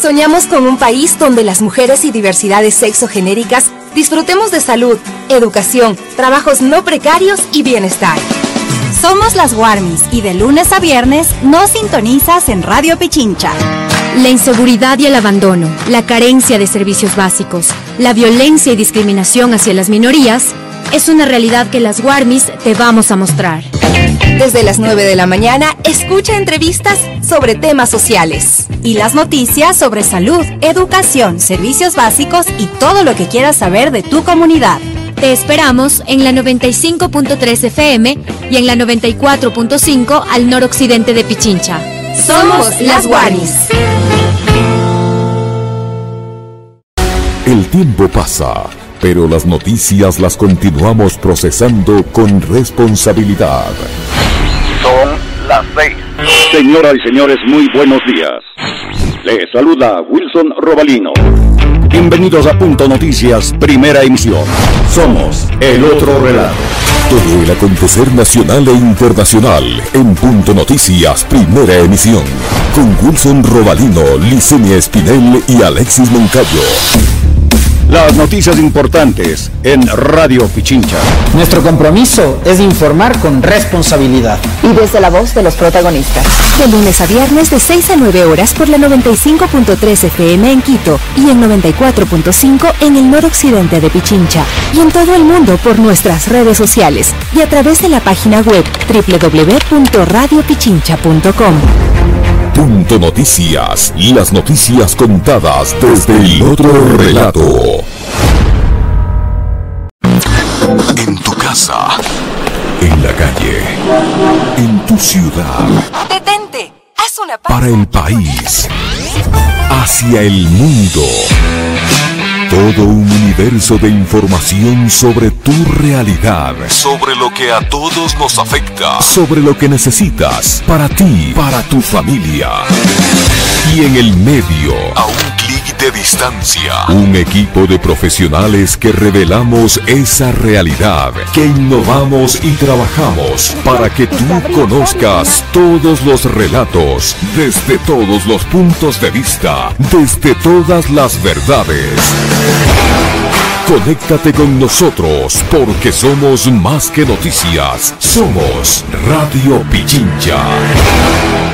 Soñamos con un país donde las mujeres y diversidades sexogenéricas disfrutemos de salud, educación, trabajos no precarios y bienestar. Somos las Warmis y de lunes a viernes nos sintonizas en Radio Pichincha. La inseguridad y el abandono, la carencia de servicios básicos, la violencia y discriminación hacia las minorías es una realidad que las Warmis te vamos a mostrar. Desde las 9 de la mañana, escucha entrevistas sobre temas sociales. Y las noticias sobre salud, educación, servicios básicos y todo lo que quieras saber de tu comunidad. Te esperamos en la 95.3 FM y en la 94.5 al noroccidente de Pichincha. Somos las Warmis. El tiempo pasa pero las noticias las continuamos procesando con responsabilidad. Son las seis. Señoras y señores, muy buenos días. Les saluda Wilson Robalino. Bienvenidos a Punto Noticias, primera emisión. Somos el otro relato. Todo el acontecer nacional e internacional en Punto Noticias, primera emisión. Con Wilson Robalino, Licenia Espinel y Alexis Moncayo. Las noticias importantes en Radio Pichincha. Nuestro compromiso es informar con responsabilidad. Y desde la voz de los protagonistas. De lunes a viernes de 6 a 9 horas por la 95.3 FM en Quito y en 94.5 en el noroccidente de Pichincha. Y en todo el mundo por nuestras redes sociales y a través de la página web www.radiopichincha.com. Punto Noticias, las noticias contadas desde el otro relato. En tu casa, en la calle, en tu ciudad. Detente, haz una pausa. Para el país, hacia el mundo. Todo un universo de información sobre tu realidad, sobre lo que a todos nos afecta, sobre lo que necesitas para ti, para tu familia. Y en el medio, a un clic de distancia, un equipo de profesionales que revelamos esa realidad, que innovamos y trabajamos para que tú conozcas todos los relatos, desde todos los puntos de vista, desde todas las verdades. Conéctate con nosotros porque somos más que noticias. Somos Radio Pichincha.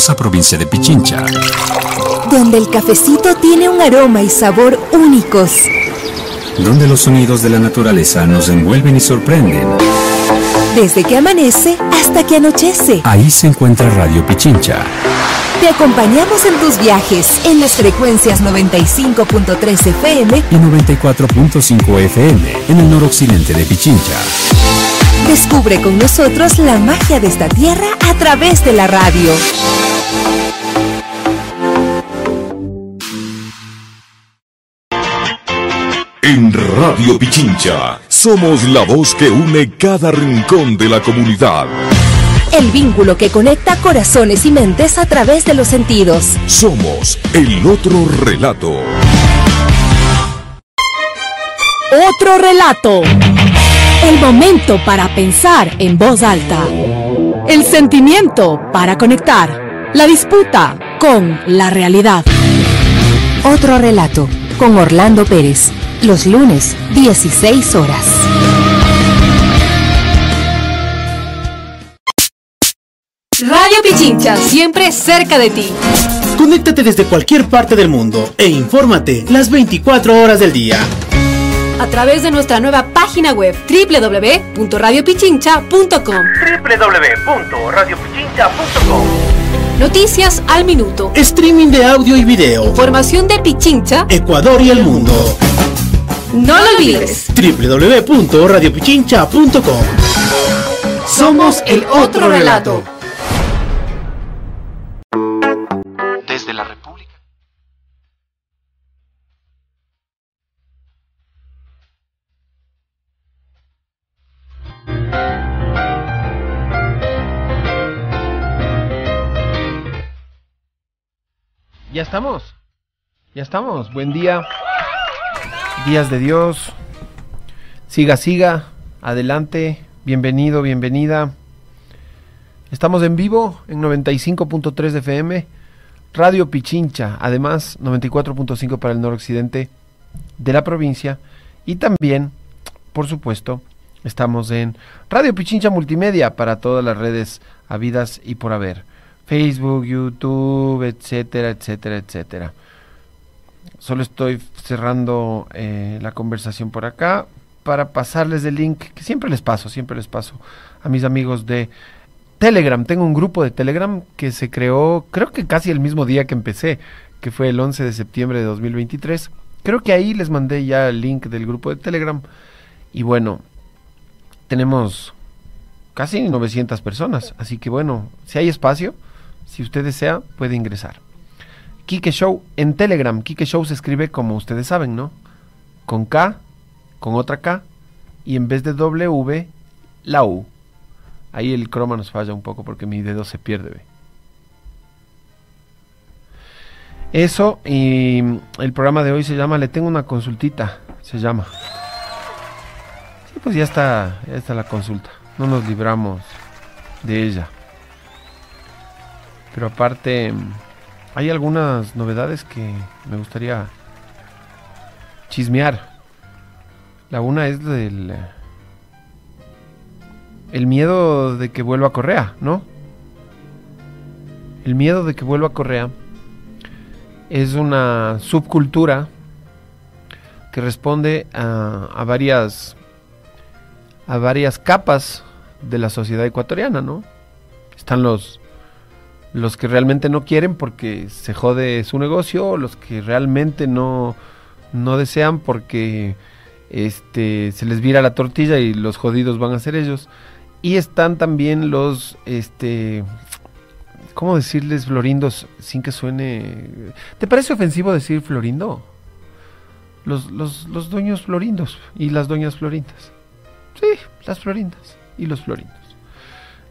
Hermosa provincia de Pichincha. Donde el cafecito tiene un aroma y sabor únicos. Donde los sonidos de la naturaleza nos envuelven y sorprenden. Desde que amanece hasta que anochece. Ahí se encuentra Radio Pichincha. Te acompañamos en tus viajes en las frecuencias 95.3 FM y 94.5 FM en el noroccidente de Pichincha. Descubre con nosotros la magia de esta tierra a través de la radio. En Radio Pichincha somos la voz que une cada rincón de la comunidad. El vínculo que conecta corazones y mentes a través de los sentidos. Somos el otro relato. Otro relato. El momento para pensar en voz alta. El sentimiento para conectar. La disputa con la realidad. Otro relato con Orlando Pérez. Los lunes, 16 horas. Radio Pichincha, siempre cerca de ti. Conéctate desde cualquier parte del mundo e infórmate las 24 horas del día. A través de nuestra nueva página web www.radiopichincha.com www.radiopichincha.com Noticias al minuto. Streaming de audio y video. Información de Pichincha, Ecuador y el mundo. no lo olvides. www.radiopichincha.com Somos el otro relato. Ya estamos. Ya estamos. Buen día. Días de Dios. Siga, siga. Adelante. Bienvenido, bienvenida Estamos en vivo en 95.3 FM, Radio Pichincha, además 94.5 para el noroccidente de la provincia y también, por supuesto, estamos en Radio Pichincha Multimedia para todas las redes habidas y por haber. Facebook, YouTube, etcétera, etcétera, etcétera. Solo estoy cerrando eh, la conversación por acá para pasarles el link que siempre les paso, siempre les paso a mis amigos de Telegram, tengo un grupo de Telegram que se creó, creo que casi el mismo día que empecé, que fue el 11 de septiembre de 2023. Creo que ahí les mandé ya el link del grupo de Telegram. Y bueno, tenemos casi 900 personas. Así que bueno, si hay espacio, si usted desea, puede ingresar. Kike Show en Telegram. Kike Show se escribe como ustedes saben, ¿no? Con K, con otra K, y en vez de W, la U. Ahí el croma nos falla un poco porque mi dedo se pierde. Eso y el programa de hoy se llama Le tengo una consultita, se llama. Sí, pues ya está, ya está la consulta. No nos libramos de ella. Pero aparte hay algunas novedades que me gustaría chismear. La una es del el miedo de que vuelva a Correa, ¿no? El miedo de que vuelva a Correa es una subcultura que responde a, varias a varias capas de la sociedad ecuatoriana, ¿no? Están los los que realmente no quieren porque se jode su negocio, los que realmente no no desean porque este se les vira la tortilla y los jodidos van a ser ellos. Y están también los, este, ¿cómo decirles florindos sin que suene... ¿Te parece ofensivo decir florindo? Los, los, los dueños florindos y las doñas florindas. Sí, las florindas y los florindos.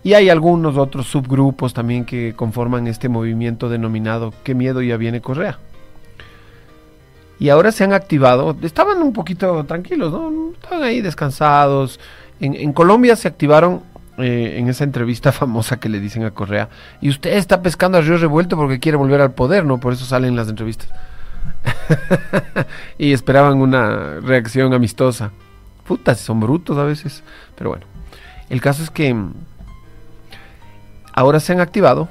Y hay algunos otros subgrupos también que conforman este movimiento denominado Qué miedo ya viene Correa. Y ahora se han activado, estaban un poquito tranquilos, ¿no? Estaban ahí descansados, en, Colombia se activaron eh, en esa entrevista famosa que le dicen a Correa, y usted está pescando a río revuelto porque quiere volver al poder, ¿no? Por eso salen las entrevistas. y esperaban una reacción amistosa. Putas, son brutos a veces. Pero bueno, el caso es que mm, ahora se han activado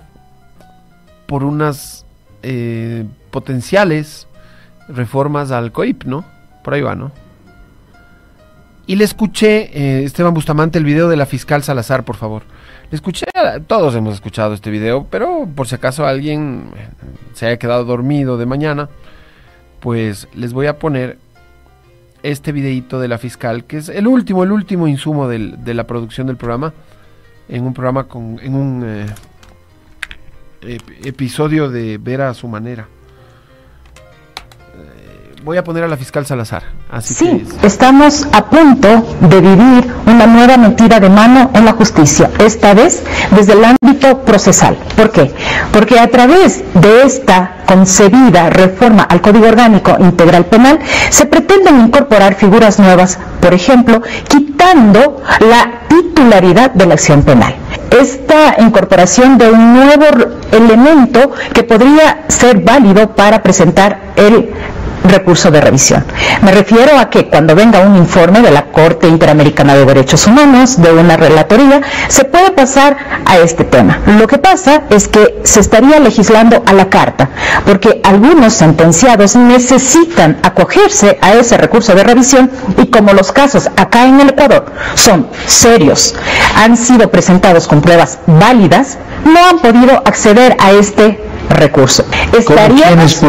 por unas eh, potenciales reformas al COIP, ¿no? Por ahí va, ¿no? Y le escuché, eh, Esteban Bustamante, el video de la fiscal Salazar, por favor. Le escuché, todos hemos escuchado este video, pero por si acaso alguien eh, se haya quedado dormido de mañana, pues les voy a poner este videito de la fiscal, que es el último, el último insumo de la producción del programa, en un programa con, en un eh, episodio de Ver a su manera voy a poner a la fiscal Salazar. Así sí, estamos a punto de vivir una nueva mentira de mano en la justicia, esta vez desde el ámbito procesal. ¿Por qué? Porque a través de esta concebida reforma al Código Orgánico Integral Penal se pretenden incorporar figuras nuevas, por ejemplo, quitando la titularidad de la acción penal esta incorporación de un nuevo elemento que podría ser válido para presentar el recurso de revisión. Me refiero a que cuando venga un informe de la Corte Interamericana de Derechos Humanos, de una relatoría, se puede pasar a este tema. Lo que pasa es que se estaría legislando a la carta, porque algunos sentenciados necesitan acogerse a ese recurso de revisión y como los casos acá en el Ecuador son serios, han sido presentados con pruebas válidas, no han podido acceder a este recurso. Estaríamos,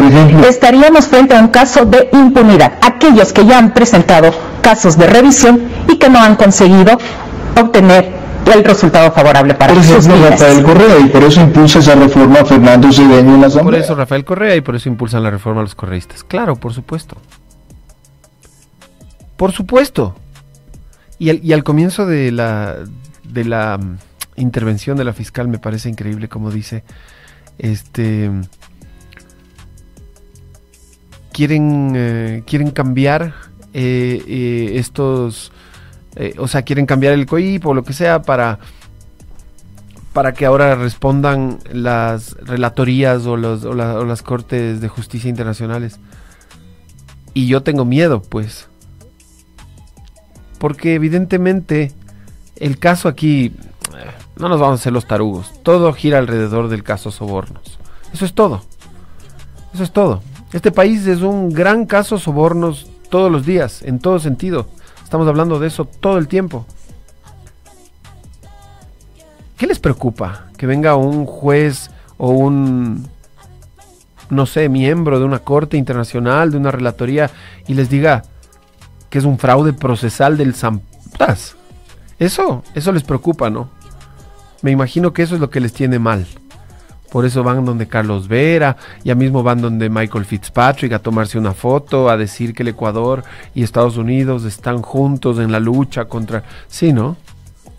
estaríamos frente a un caso de impunidad. Aquellos que ya han presentado casos de revisión y que no han conseguido obtener el resultado favorable para por sus Rafael Correa y por eso impulsa esa reforma Fernando Cedeño en la Por eso Rafael Correa y por eso impulsan la reforma a los correístas. Claro, por supuesto. Por supuesto. Y al, y al comienzo de la, de la mm, intervención de la fiscal me parece increíble como dice este quieren eh, quieren cambiar eh, eh, estos o sea quieren cambiar el COIP o lo que sea para para que ahora respondan las relatorías o, los, o, la- o las cortes de justicia internacionales. Y yo tengo miedo, pues. Porque evidentemente el caso aquí, no nos vamos a hacer los tarugos. Todo gira alrededor del caso Sobornos. Eso es todo. Eso es todo. Este país es un gran caso Sobornos todos los días, en todo sentido. Estamos hablando de eso todo el tiempo. ¿Qué les preocupa? Que venga un juez o un, no sé, miembro de una corte internacional, de una relatoría, y les diga que es un fraude procesal del Zampas. Eso, eso les preocupa, ¿no? Me imagino que eso es lo que les tiene mal. Por eso van donde Carlos Vera, ya mismo van donde Michael Fitzpatrick a tomarse una foto, a decir que el Ecuador y Estados Unidos están juntos en la lucha contra... Sí, ¿no?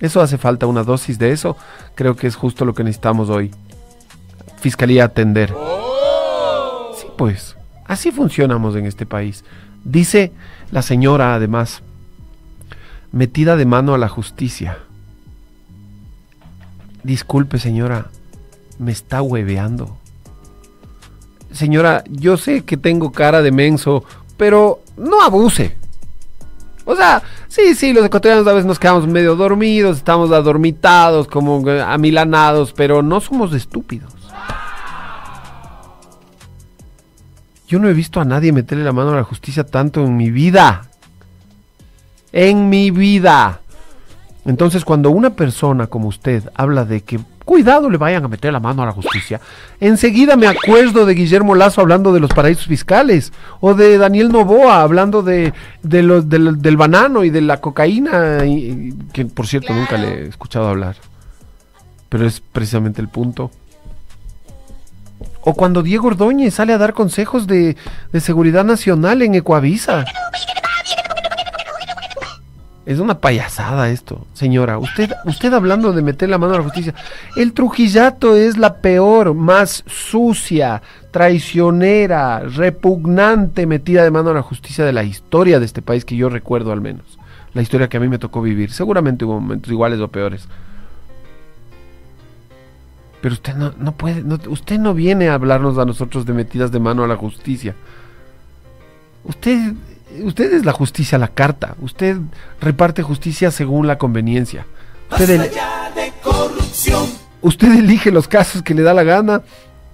Eso hace falta una dosis de eso. Creo que es justo lo que necesitamos hoy. Fiscalía atender. Sí, pues. Así funcionamos en este país. Dice la señora, además, metida de mano a la justicia. Disculpe, señora, me está hueveando. Señora, yo sé que tengo cara de menso, pero no abuse. O sea, sí, sí, los ecuatorianos a veces nos quedamos medio dormidos, estamos adormitados, como amilanados, pero no somos estúpidos. Yo no he visto a nadie meterle la mano a la justicia tanto en mi vida. En mi vida. Entonces, cuando una persona como usted habla de que cuidado le vayan a meter la mano a la justicia, enseguida me acuerdo de Guillermo Lazo hablando de los paraísos fiscales, o de Daniel Novoa hablando de, del, del banano y de la cocaína, y- y- que por cierto nunca le he escuchado hablar. Pero es precisamente el punto. O cuando Diego Ordóñez sale a dar consejos de, de seguridad nacional en Ecuavisa. Es una payasada esto, señora. Usted, usted hablando de meter la mano a la justicia. El Trujillato es la peor, más sucia, traicionera, repugnante metida de mano a la justicia de la historia de este país que yo recuerdo al menos. La historia que a mí me tocó vivir. Seguramente hubo momentos iguales o peores. Pero usted no, no puede, usted no viene a hablarnos a nosotros de metidas de mano a la justicia. Usted, usted es la justicia a la carta. Usted reparte justicia según la conveniencia. Usted, el- usted elige los casos que le da la gana,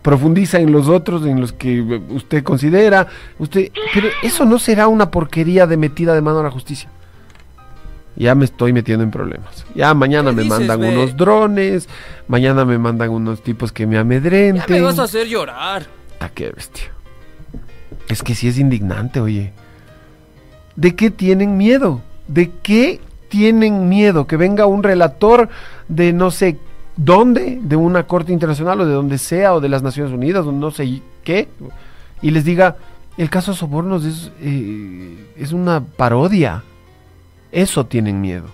profundiza en los otros, en los que usted considera. Usted, pero eso no será una porquería de metida de mano a la justicia. Ya me estoy metiendo en problemas. Ya mañana me dices, mandan unos drones, mañana me mandan unos tipos que me amedrenten. Ya me vas a hacer llorar. Ah, qué bestia. Es que sí es indignante, oye. ¿De qué tienen miedo? ¿De qué tienen miedo? Que venga un relator de no sé dónde, de una corte internacional o de donde sea, o de las Naciones Unidas, o no sé qué, y les diga, el caso Sobornos es, eh, es una parodia. Eso tienen miedo.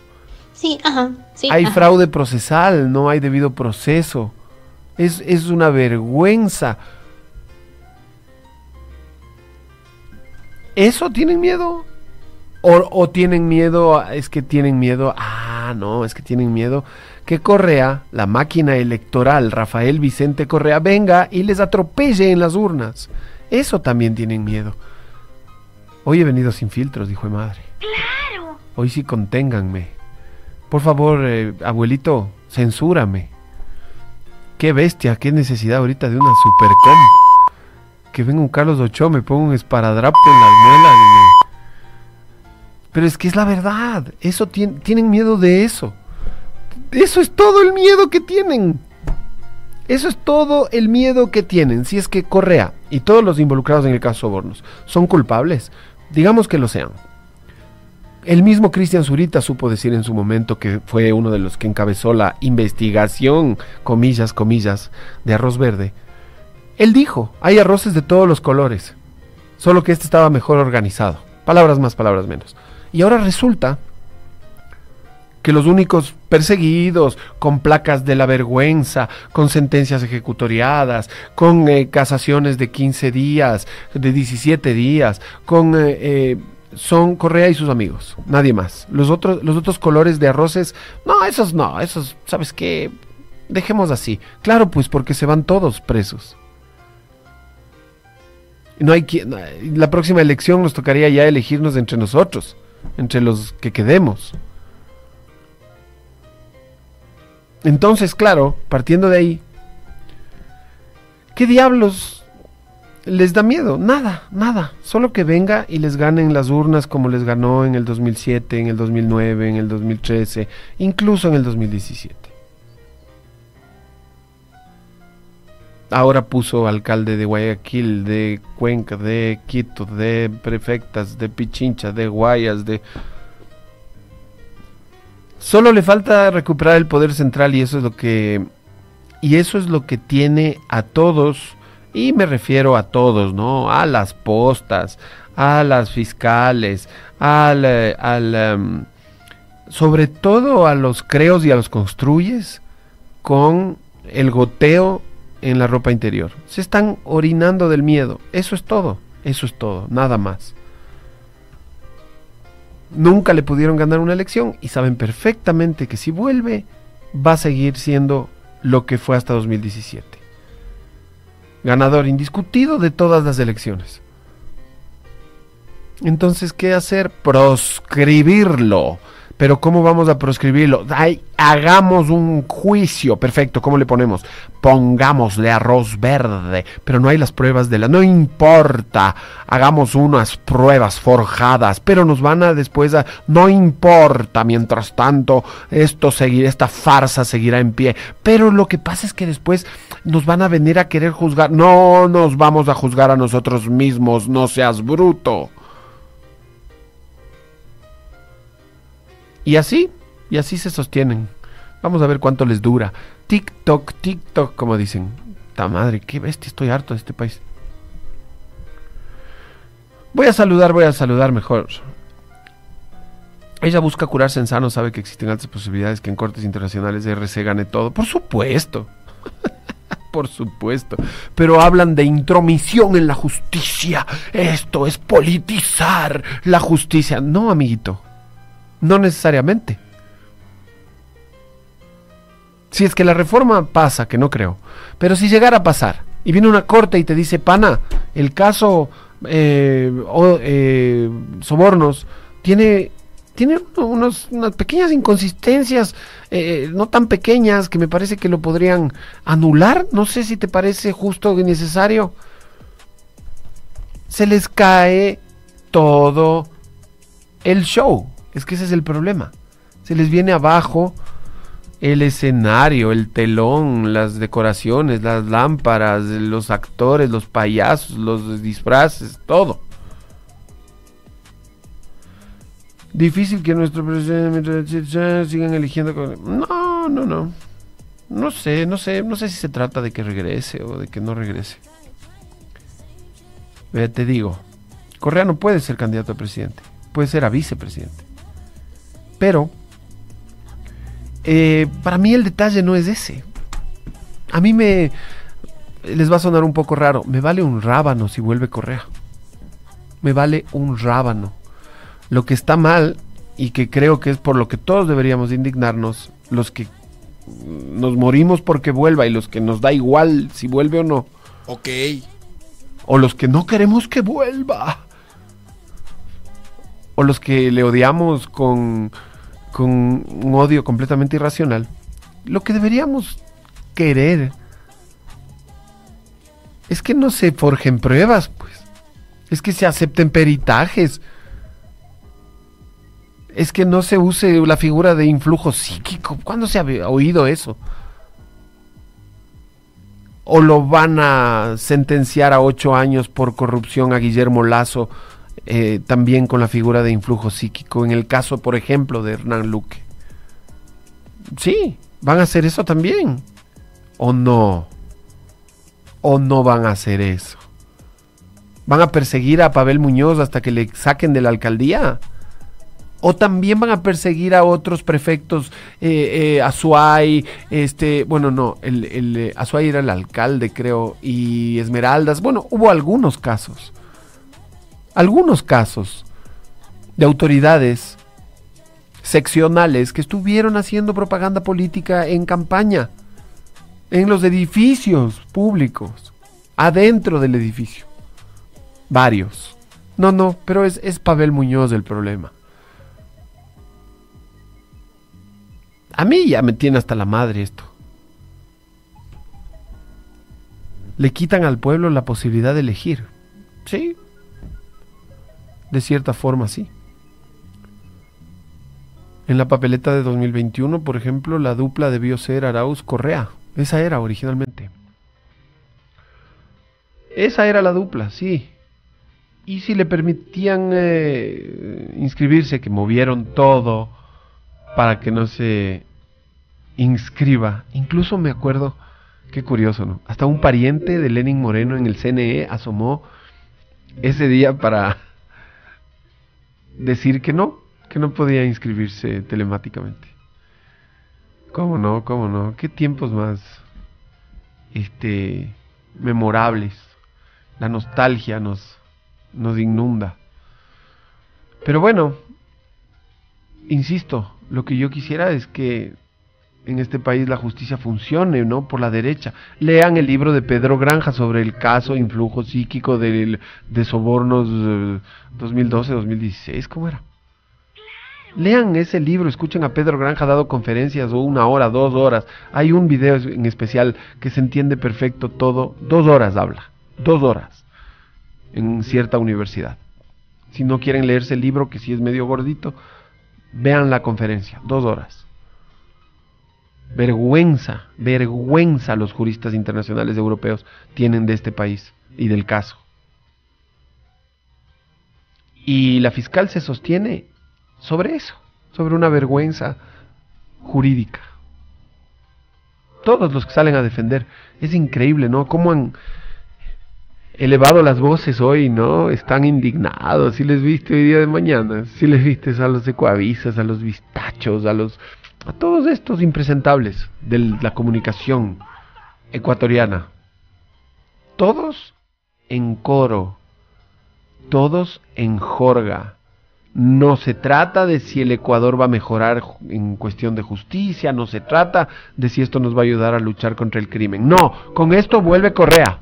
Sí, ajá. Sí, hay ajá. fraude procesal, no hay debido proceso. Es, es una vergüenza. ¿Eso tienen miedo? O, o tienen miedo, a- es que tienen miedo, ah, no, es que tienen miedo que Correa, la máquina electoral, Rafael Vicente Correa, venga y les atropelle en las urnas. Eso también tienen miedo. Hoy he venido sin filtros, dijo mi madre. Claro. Hoy sí conténganme. Por favor, eh, abuelito, censúrame. Qué bestia, qué necesidad ahorita de una supercom. Que venga un Carlos Ochoa, me ponga un esparadrapo en las muelas. Pero es que es la verdad. Eso tien- tienen miedo de eso. Eso es todo el miedo que tienen. Eso es todo el miedo que tienen. Si es que Correa y todos los involucrados en el caso Sobornos son culpables, digamos que lo sean. El mismo Cristian Zurita supo decir en su momento que fue uno de los que encabezó la investigación, comillas, comillas, de arroz verde. Él dijo, hay arroces de todos los colores, solo que este estaba mejor organizado. Palabras más, palabras menos. Y ahora resulta que los únicos perseguidos, con placas de la vergüenza, con sentencias ejecutoriadas, con eh, casaciones de 15 días, de 17 días, con... eh, eh, son Correa y sus amigos, nadie más. Los otros, los otros colores de arroces, no, esos no, esos, ¿sabes qué? dejemos así. Claro, pues porque se van todos presos. No hay quien, la próxima elección nos tocaría ya elegirnos entre nosotros, entre los que quedemos. Entonces, claro, partiendo de ahí, ¿qué diablos les da miedo? Nada, nada. Solo que venga y les gane en las urnas como les ganó en el 2007, en el 2009, en el 2013, incluso en el 2017. Ahora puso alcalde de Guayaquil, de Cuenca, de Quito, de prefectas, de Pichincha, de Guayas, de... Solo le falta recuperar el poder central y eso es lo que... Y eso es lo que tiene a todos, y me refiero a todos, ¿no? A las postas, a las fiscales, al... eh, al em, sobre todo a los creos y a los construyes con el goteo en la ropa interior. Se están orinando del miedo. Eso es todo. Eso es todo. Nada más. Nunca le pudieron ganar una elección y saben perfectamente que si vuelve va a seguir siendo lo que fue hasta 2017. Ganador indiscutido de todas las elecciones. Entonces, ¿qué hacer? Proscribirlo. Pero ¿cómo vamos a proscribirlo? Ay, hagamos un juicio. Perfecto, ¿cómo le ponemos? Pongámosle arroz verde. Pero no hay las pruebas de la... No importa. Hagamos unas pruebas forjadas. Pero nos van a después a... No importa. Mientras tanto, esto seguirá, esta farsa seguirá en pie. Pero lo que pasa es que después nos van a venir a querer juzgar. No nos vamos a juzgar a nosotros mismos. No seas bruto. Y así, y así se sostienen. Vamos a ver cuánto les dura. TikTok, TikTok, como dicen. Ta madre, qué bestia, estoy harto de este país. Voy a saludar, voy a saludar mejor. Ella busca curarse en sano, sabe que existen altas posibilidades que en cortes internacionales de RC gane todo. Por supuesto. Por supuesto. Pero hablan de intromisión en la justicia. Esto es politizar la justicia. No, amiguito. No necesariamente. Si es que la reforma pasa, que no creo, pero si llegara a pasar y viene una corte y te dice, pana, el caso eh, o, eh, sobornos tiene, tiene unos, unas pequeñas inconsistencias, eh, no tan pequeñas, que me parece que lo podrían anular. No sé si te parece justo y necesario. Se les cae todo el show. Es que ese es el problema. Se les viene abajo el escenario, el telón, las decoraciones, las lámparas, los actores, los payasos, los disfraces, todo. Difícil que nuestro presidente sigan eligiendo. No, no, no. No sé, no sé, no sé si se trata de que regrese o de que no regrese. Te digo, Correa no puede ser candidato a presidente, puede ser a vicepresidente. Pero eh, para mí el detalle no es ese. A mí me... Les va a sonar un poco raro. Me vale un rábano si vuelve Correa. Me vale un rábano. Lo que está mal y que creo que es por lo que todos deberíamos indignarnos, los que nos morimos porque vuelva y los que nos da igual si vuelve o no. Ok. O los que no queremos que vuelva. O los que le odiamos con con un odio completamente irracional, lo que deberíamos querer es que no se forjen pruebas, pues. Es que se acepten peritajes. Es que no se use la figura de influjo psíquico. ¿Cuándo se ha oído eso? ¿O lo van a sentenciar a ocho años por corrupción a Guillermo Lazo eh, también con la figura de influjo psíquico, en el caso, por ejemplo, de Hernán Luque. Sí, van a hacer eso también. ¿O no? ¿O no van a hacer eso? ¿Van a perseguir a Pavel Muñoz hasta que le saquen de la alcaldía? ¿O también van a perseguir a otros prefectos, eh, eh, Azuay, este, bueno, no, el, el eh, Azuay era el alcalde, creo, y Esmeraldas, bueno, hubo algunos casos algunos casos de autoridades seccionales que estuvieron haciendo propaganda política en campaña. en los edificios públicos, adentro del edificio. Varios. No, no, pero es, es Pavel Muñoz el problema. A mí ya me tiene hasta la madre esto. Le quitan al pueblo la posibilidad de elegir. Sí. De cierta forma, sí. En la papeleta de 2021, por ejemplo, la dupla debió ser Arauz Correa. Esa era originalmente. Esa era la dupla, sí. Y si le permitían eh, inscribirse, que movieron todo para que no se inscriba. Incluso me acuerdo, qué curioso, ¿no? Hasta un pariente de Lenin Moreno en el CNE asomó ese día para decir que no, que no podía inscribirse telemáticamente. ¿Cómo no? ¿Cómo no? ¿Qué tiempos más este memorables? La nostalgia nos nos inunda. Pero bueno, insisto, lo que yo quisiera es que en este país la justicia funcione, ¿no? Por la derecha. Lean el libro de Pedro Granja sobre el caso influjo psíquico de sobornos 2012-2016, eh, ¿cómo era? Lean ese libro, escuchen a Pedro Granja dado conferencias o una hora, dos horas. Hay un video en especial que se entiende perfecto todo. Dos horas habla, dos horas en cierta universidad. Si no quieren leerse el libro, que si es medio gordito, vean la conferencia, dos horas. Vergüenza, vergüenza los juristas internacionales europeos tienen de este país y del caso. Y la fiscal se sostiene sobre eso, sobre una vergüenza jurídica. Todos los que salen a defender, es increíble, ¿no? Cómo han elevado las voces hoy, ¿no? Están indignados. Si les viste hoy día de mañana, si les viste a los ecuavisas, a los vistachos, a los a todos estos impresentables de la comunicación ecuatoriana. Todos en coro, todos en jorga. No se trata de si el Ecuador va a mejorar en cuestión de justicia, no se trata de si esto nos va a ayudar a luchar contra el crimen. No, con esto vuelve Correa.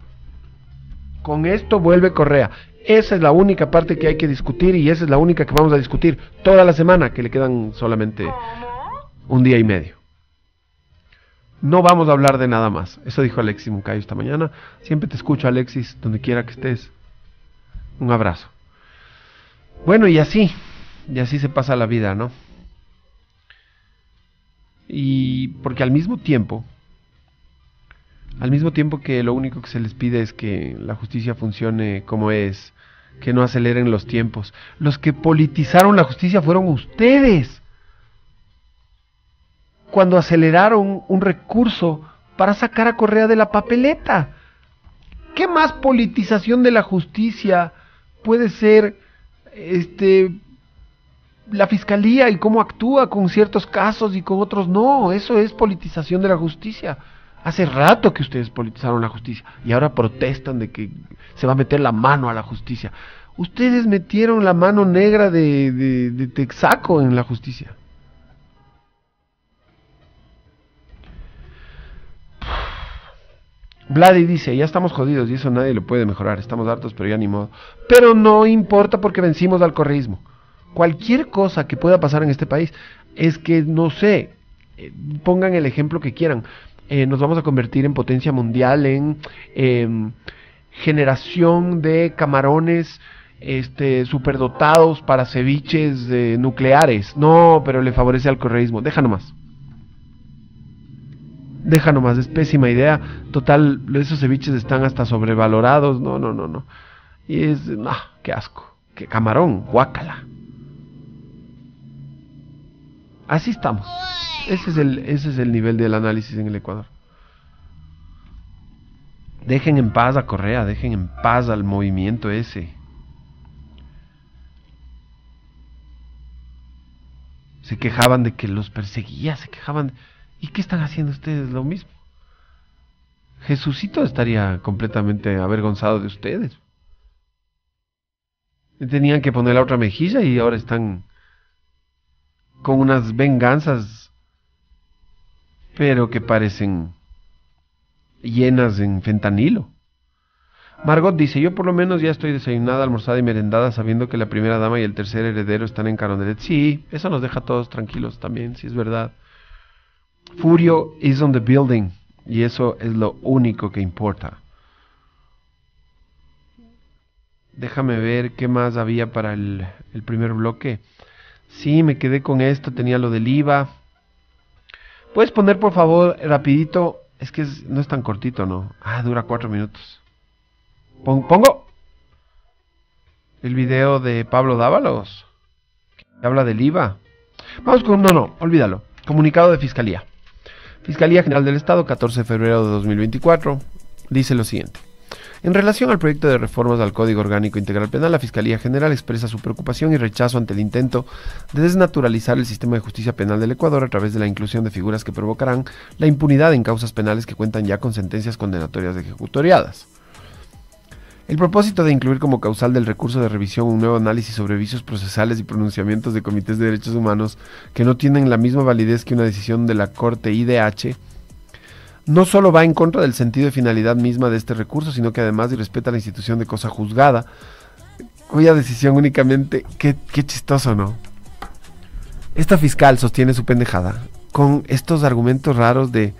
Con esto vuelve Correa. Esa es la única parte que hay que discutir y esa es la única que vamos a discutir toda la semana, que le quedan solamente un día y medio. No vamos a hablar de nada más. Eso dijo Alexis Mucayo esta mañana. Siempre te escucho, Alexis, donde quiera que estés. Un abrazo. Bueno, y así, y así se pasa la vida, ¿no? Y porque al mismo tiempo, al mismo tiempo que lo único que se les pide es que la justicia funcione como es, que no aceleren los tiempos. Los que politizaron la justicia fueron ustedes. Cuando aceleraron un recurso para sacar a Correa de la papeleta. ¿Qué más politización de la justicia puede ser este la fiscalía y cómo actúa con ciertos casos y con otros no? Eso es politización de la justicia. Hace rato que ustedes politizaron la justicia y ahora protestan de que se va a meter la mano a la justicia. Ustedes metieron la mano negra de, de, Texaco en la justicia. Vladi dice, ya estamos jodidos y eso nadie lo puede mejorar, estamos hartos pero ya ni modo. Pero no importa porque vencimos al correísmo. Cualquier cosa que pueda pasar en este país es que, no sé, eh, pongan el ejemplo que quieran, eh, nos vamos a convertir en potencia mundial en em, generación de camarones este, superdotados para ceviches eh, nucleares. No, pero le favorece al correísmo. Deja nomás. Deja nomás, es pésima idea. Total, esos ceviches están hasta sobrevalorados. No, no, no, no. Y es, ah, qué asco. Qué camarón, guácala. Así estamos. Ese es, el, ese es el nivel del análisis en el Ecuador. Dejen en paz a Correa, dejen en paz al movimiento ese. Se quejaban de que los perseguía, se quejaban. ¿Y qué están haciendo ustedes? Lo mismo. Jesucito estaría completamente avergonzado de ustedes. Tenían que poner la otra mejilla y ahora están con unas venganzas pero que parecen llenas en fentanilo. Margot dice, yo por lo menos ya estoy desayunada, almorzada y merendada sabiendo que la primera dama y el tercer heredero están en Carondelet. Sí, eso nos deja todos tranquilos también, si es verdad. Furio is on the building y eso es lo único que importa. Déjame ver qué más había para el, el primer bloque. Sí, me quedé con esto, tenía lo del IVA. ¿Puedes poner por favor rapidito? Es que no es tan cortito, ¿no? Ah, dura cuatro minutos. pongo el video de Pablo Dávalos, que habla del IVA. Vamos con, no, no, olvídalo. Comunicado de Fiscalía. Fiscalía General del Estado, 14 de febrero de 2024, dice lo siguiente. En relación al proyecto de reformas al Código Orgánico Integral Penal, la Fiscalía General expresa su preocupación y rechazo ante el intento de desnaturalizar el sistema de justicia penal del Ecuador a través de la inclusión de figuras que provocarán la impunidad en causas penales que cuentan ya con sentencias condenatorias ejecutoriadas. El propósito de incluir como causal del recurso de revisión un nuevo análisis sobre vicios procesales y pronunciamientos de comités de derechos humanos que no tienen la misma validez que una decisión de la Corte IDH no solo va en contra del sentido y finalidad misma de este recurso, sino que además respeta la institución de cosa juzgada, cuya decisión únicamente... Qué, qué chistoso, ¿no? Esta fiscal sostiene su pendejada con estos argumentos raros de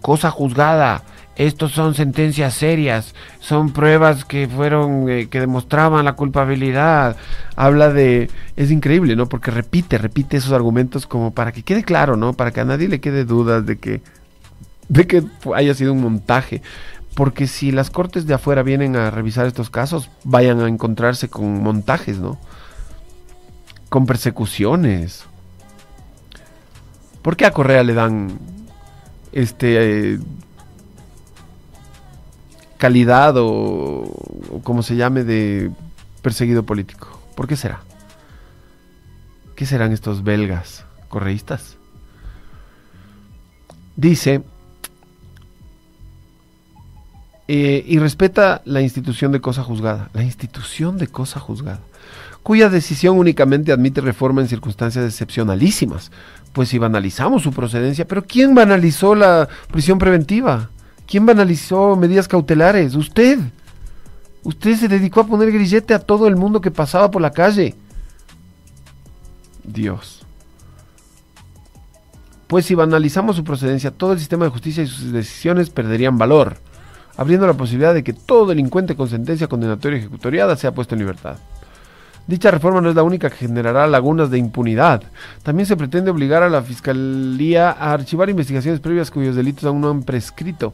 cosa juzgada, estos son sentencias serias, son pruebas que fueron, eh, que demostraban la culpabilidad. Habla de, es increíble, ¿no? Porque repite, repite esos argumentos como para que quede claro, ¿no? Para que a nadie le quede dudas de que, de que haya sido un montaje. Porque si las cortes de afuera vienen a revisar estos casos, vayan a encontrarse con montajes, ¿no? Con persecuciones. ¿Por qué a Correa le dan este eh, calidad o, como se llame de perseguido político. ¿Por qué será? ¿Qué serán estos belgas correístas? Dice, eh, y respeta la institución de cosa juzgada, la institución de cosa juzgada, cuya decisión únicamente admite reforma en circunstancias excepcionalísimas, pues si banalizamos su procedencia, pero ¿quién banalizó la prisión preventiva? ¿Quién banalizó medidas cautelares? Usted. Usted se dedicó a poner grillete a todo el mundo que pasaba por la calle. Dios. Pues si banalizamos su procedencia, todo el sistema de justicia y sus decisiones perderían valor, abriendo la posibilidad de que todo delincuente con sentencia condenatoria ejecutoriada sea puesto en libertad. Dicha reforma no es la única que generará lagunas de impunidad. También se pretende obligar a la Fiscalía a archivar investigaciones previas cuyos delitos aún no han prescrito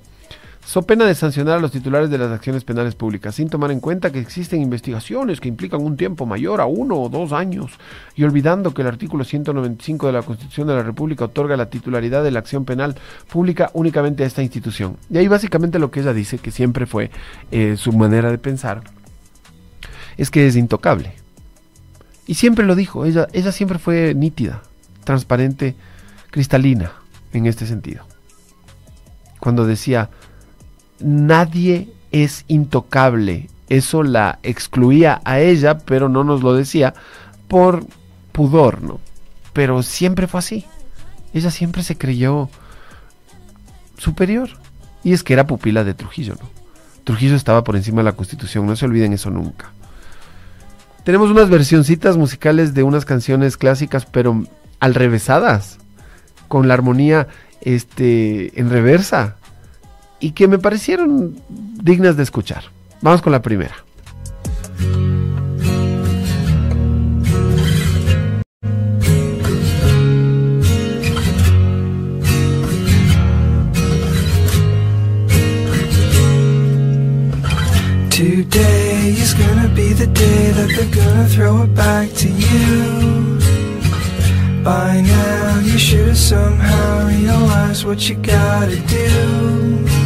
So pena de sancionar a los titulares de las acciones penales públicas, sin tomar en cuenta que existen investigaciones que implican un tiempo mayor a uno o dos años, y olvidando que el artículo 195 de la Constitución de la República otorga la titularidad de la acción penal pública únicamente a esta institución. Y ahí básicamente lo que ella dice, que siempre fue eh, su manera de pensar, es que es intocable. Y siempre lo dijo, ella, ella siempre fue nítida, transparente, cristalina en este sentido. Cuando decía, nadie es intocable. Eso la excluía a ella, pero no nos lo decía por pudor, ¿no? Pero siempre fue así. Ella siempre se creyó superior. Y es que era pupila de Trujillo, ¿no? Trujillo estaba por encima de la Constitución, no se olviden eso nunca. Tenemos unas versioncitas musicales de unas canciones clásicas, pero al revesadas, con la armonía este, en reversa y que me parecieron dignas de escuchar. Vamos con la primera. Today is gonna be the day that they're gonna throw it back to you. By now, you should have somehow realized what you gotta do.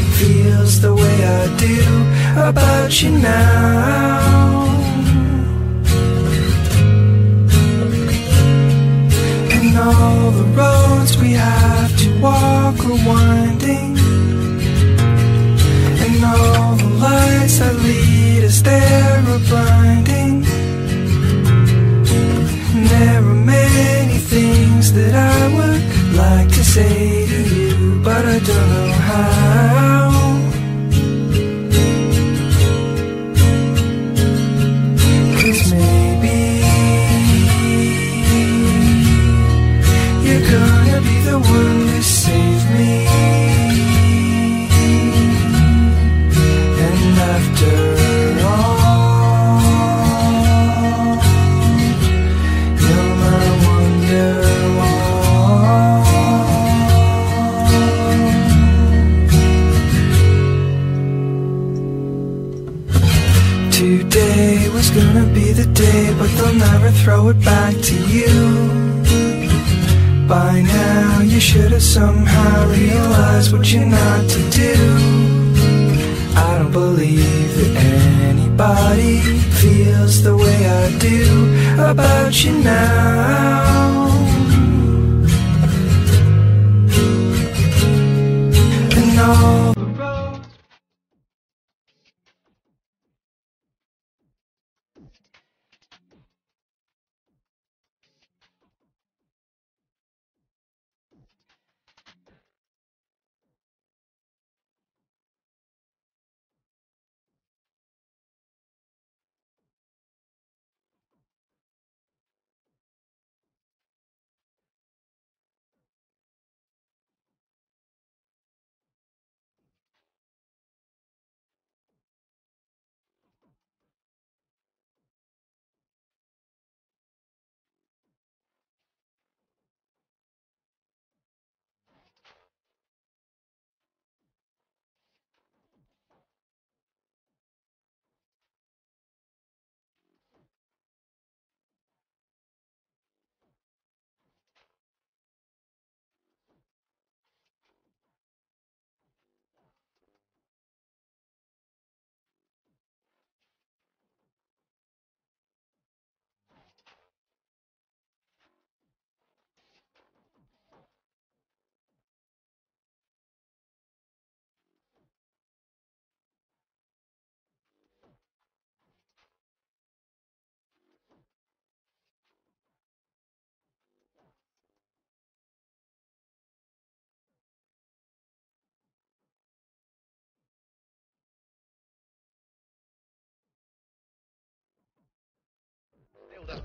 feels the way I do about you now. And all the roads we have to walk are winding. And all the lights that lead us there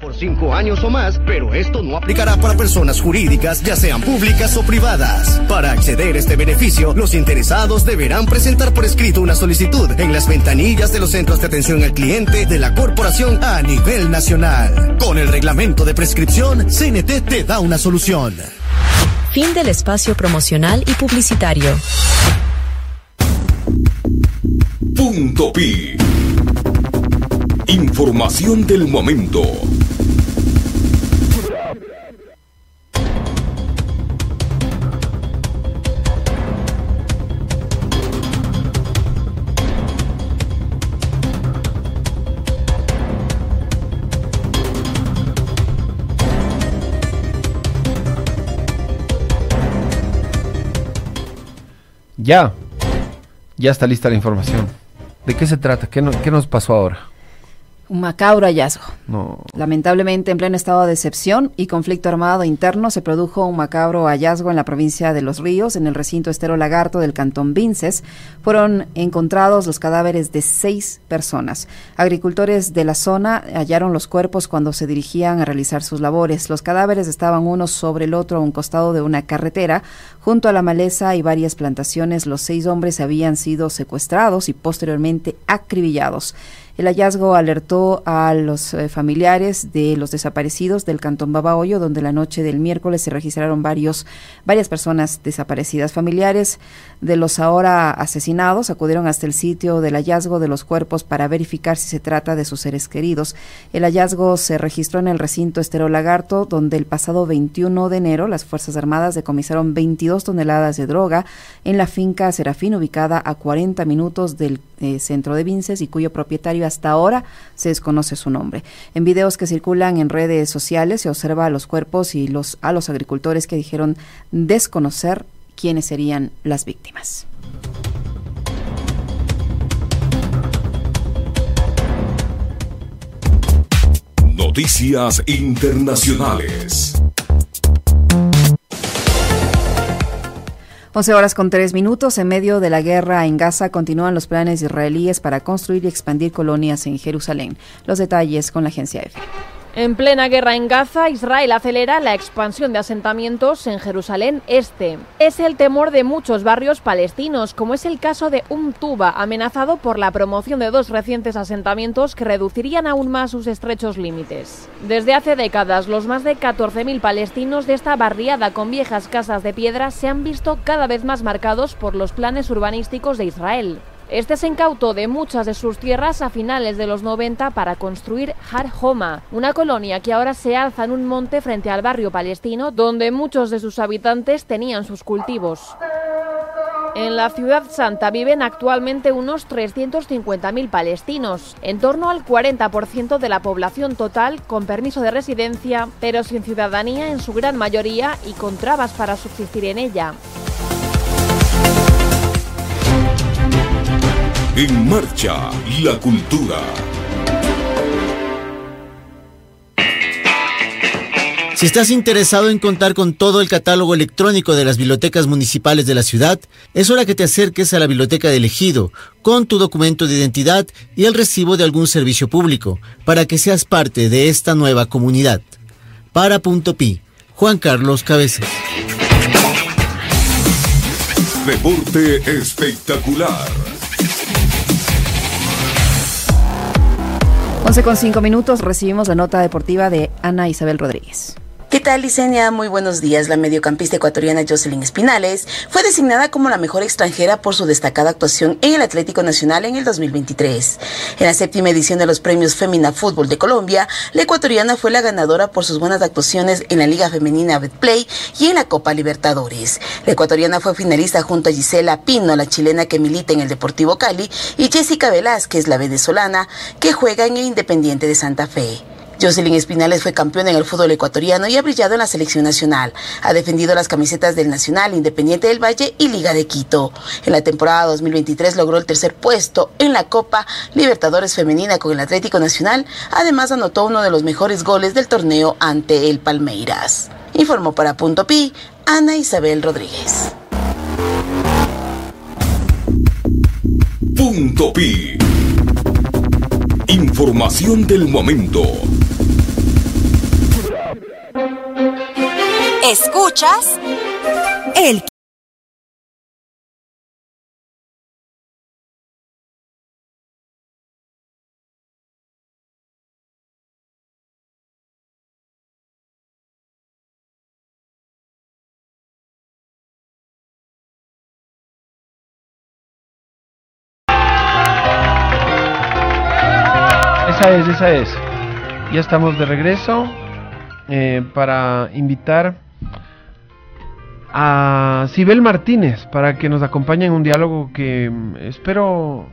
por cinco años o más, pero esto no aplicará para personas jurídicas, ya sean públicas o privadas. Para acceder a este beneficio, los interesados deberán presentar por escrito una solicitud en las ventanillas de los centros de atención al cliente de la corporación a nivel nacional. Con el reglamento de prescripción, CNT te da una solución. Fin del espacio promocional y publicitario. Punto Pi. Información del momento. Ya. Ya está lista la información. ¿De qué se trata? ¿Qué, qué nos pasó ahora? Un macabro hallazgo. No. Lamentablemente, en pleno estado de excepción y conflicto armado interno, se produjo un macabro hallazgo en la provincia de Los Ríos, en el recinto estero Lagarto del cantón Vinces. Fueron encontrados los cadáveres de seis personas. Agricultores de la zona hallaron los cuerpos cuando se dirigían a realizar sus labores. Los cadáveres estaban uno sobre el otro a un costado de una carretera. Junto a la maleza y varias plantaciones, los seis hombres habían sido secuestrados y posteriormente acribillados. El hallazgo alertó a los eh, familiares de los desaparecidos del cantón Babahoyo, donde la noche del miércoles se registraron varios, varias personas desaparecidas. Familiares de los ahora asesinados acudieron hasta el sitio del hallazgo de los cuerpos para verificar si se trata de sus seres queridos. El hallazgo se registró en el recinto Estero Lagarto, donde el pasado 21 de enero las Fuerzas Armadas decomisaron 22 toneladas de droga en la finca Serafín, ubicada a 40 minutos del eh, centro de Vinces y cuyo propietario hasta ahora se desconoce su nombre. En videos que circulan en redes sociales se observa a los cuerpos y a los agricultores que dijeron desconocer quiénes serían las víctimas. Noticias Internacionales. 11 horas con 3 minutos. En medio de la guerra en Gaza continúan los planes israelíes para construir y expandir colonias en Jerusalén. Los detalles con la agencia EFE. En plena guerra en Gaza, Israel acelera la expansión de asentamientos en Jerusalén Este. Es el temor de muchos barrios palestinos, como es el caso de Umtuba, amenazado por la promoción de dos recientes asentamientos que reducirían aún más sus estrechos límites. Desde hace décadas, los más de 14.000 palestinos de esta barriada con viejas casas de piedra se han visto cada vez más marcados por los planes urbanísticos de Israel. Este se incautó de muchas de sus tierras a finales de los 90 para construir Har Homa, una colonia que ahora se alza en un monte frente al barrio palestino donde muchos de sus habitantes tenían sus cultivos. En la ciudad santa viven actualmente unos 350.000 palestinos, en torno al 40% de la población total con permiso de residencia, pero sin ciudadanía en su gran mayoría y con trabas para subsistir en ella. En marcha, la cultura. Si estás interesado en contar con todo el catálogo electrónico de las bibliotecas municipales de la ciudad, es hora que te acerques a la biblioteca de elegido con tu documento de identidad y el recibo de algún servicio público para que seas parte de esta nueva comunidad. Para Punto Pi, Juan Carlos Cabezas. Deporte espectacular. 11 con 5 minutos recibimos la nota deportiva de Ana Isabel Rodríguez. ¿Qué tal, Licenia? Muy buenos días. La mediocampista ecuatoriana Jocelyn Espinales fue designada como la mejor extranjera por su destacada actuación en el Atlético Nacional en el 2023. En la séptima edición de los premios Femina Fútbol de Colombia, la ecuatoriana fue la ganadora por sus buenas actuaciones en la Liga Femenina Betplay y en la Copa Libertadores. La ecuatoriana fue finalista junto a Gisela Pino, la chilena que milita en el Deportivo Cali, y Jessica Velázquez, la venezolana, que juega en el Independiente de Santa Fe. Jocelyn Espinales fue campeona en el fútbol ecuatoriano y ha brillado en la selección nacional. Ha defendido las camisetas del Nacional, Independiente del Valle y Liga de Quito. En la temporada 2023 logró el tercer puesto en la Copa Libertadores Femenina con el Atlético Nacional. Además anotó uno de los mejores goles del torneo ante el Palmeiras. Informó para Punto Pi Ana Isabel Rodríguez. Punto Pi. Información del momento. Escuchas el Esa es. Ya estamos de regreso eh, para invitar a Sibel Martínez para que nos acompañe en un diálogo que mm, espero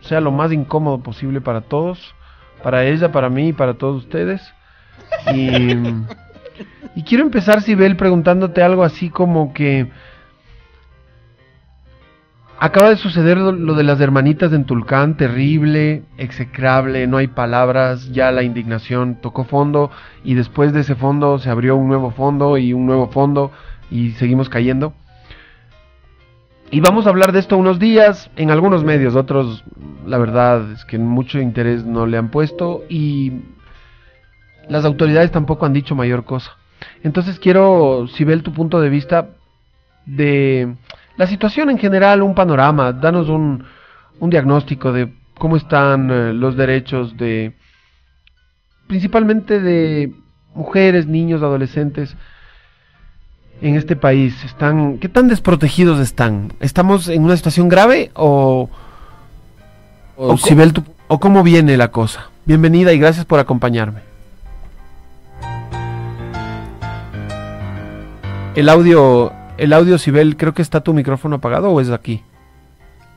sea lo más incómodo posible para todos, para ella, para mí y para todos ustedes. Y, y quiero empezar, Sibel, preguntándote algo así como que Acaba de suceder lo, de las hermanitas en Tulcán, terrible, execrable, no hay palabras, ya la indignación tocó fondo y después de ese fondo se abrió un nuevo fondo y un nuevo fondo y seguimos cayendo. Y vamos a hablar de esto unos días en algunos medios, otros la verdad es que mucho interés no le han puesto y las autoridades tampoco han dicho mayor cosa. Entonces quiero, si ve tu punto de vista de la situación en general, un panorama, danos un, un diagnóstico de cómo están eh, los derechos de principalmente de mujeres, niños, adolescentes en este país? ¿Están qué tan desprotegidos están? ¿Estamos en una situación grave o o, Sibel, tú- o cómo viene la cosa? Bienvenida y gracias por acompañarme. El audio, el audio, Sibel, creo que está tu micrófono apagado o es aquí.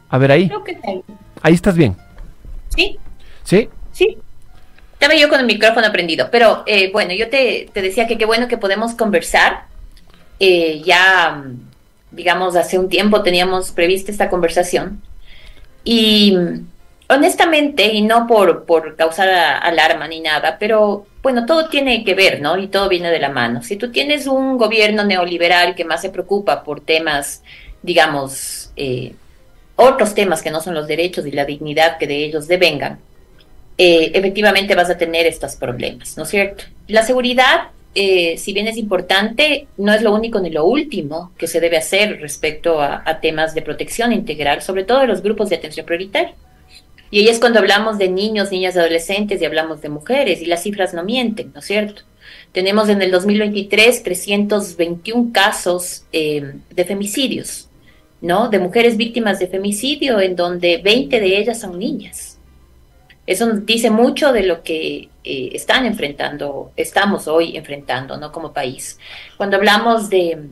A ver ahí. Creo que está ahí. Ahí estás bien. Sí, ¿Sí? sí. Estaba yo con el micrófono prendido, pero eh, bueno, yo te, te decía que qué bueno que podemos conversar. Eh, ya, mm, digamos, hace un tiempo teníamos prevista esta conversación. Y mm, honestamente, y no por, por causar alarma ni nada, pero bueno, todo tiene que ver, ¿no? Y todo viene de la mano. Si tú tienes un gobierno neoliberal que más se preocupa por temas, digamos, eh, otros temas que no son los derechos y la dignidad que de ellos devengan, eh, efectivamente vas a tener estos problemas, ¿no es cierto? La seguridad, eh, si bien es importante, no es lo único ni lo último que se debe hacer respecto a, a temas de protección integral, sobre todo de los grupos de atención prioritaria. Y ahí es cuando hablamos de niños, niñas, adolescentes y hablamos de mujeres, y las cifras no mienten, ¿no es cierto? Tenemos en el 2023 321 casos eh, de femicidios, ¿no? De mujeres víctimas de femicidio, en donde 20 de ellas son niñas. Eso nos dice mucho de lo que eh, están enfrentando, estamos hoy enfrentando, ¿no? Como país. Cuando hablamos de,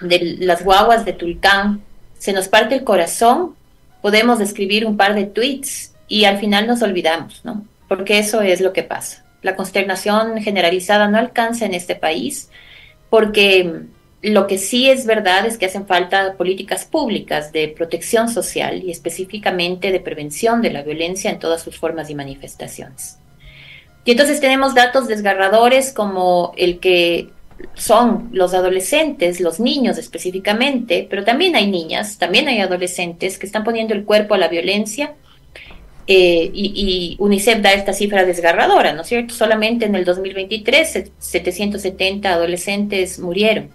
de las guaguas de Tulcán, se nos parte el corazón, podemos escribir un par de tweets y al final nos olvidamos, ¿no? Porque eso es lo que pasa. La consternación generalizada no alcanza en este país porque lo que sí es verdad es que hacen falta políticas públicas de protección social y específicamente de prevención de la violencia en todas sus formas y manifestaciones. Y entonces tenemos datos desgarradores como el que son los adolescentes, los niños específicamente, pero también hay niñas, también hay adolescentes que están poniendo el cuerpo a la violencia eh, y, UNICEF da esta cifra desgarradora, ¿no es cierto? Solamente en el 2023 se- 770 adolescentes murieron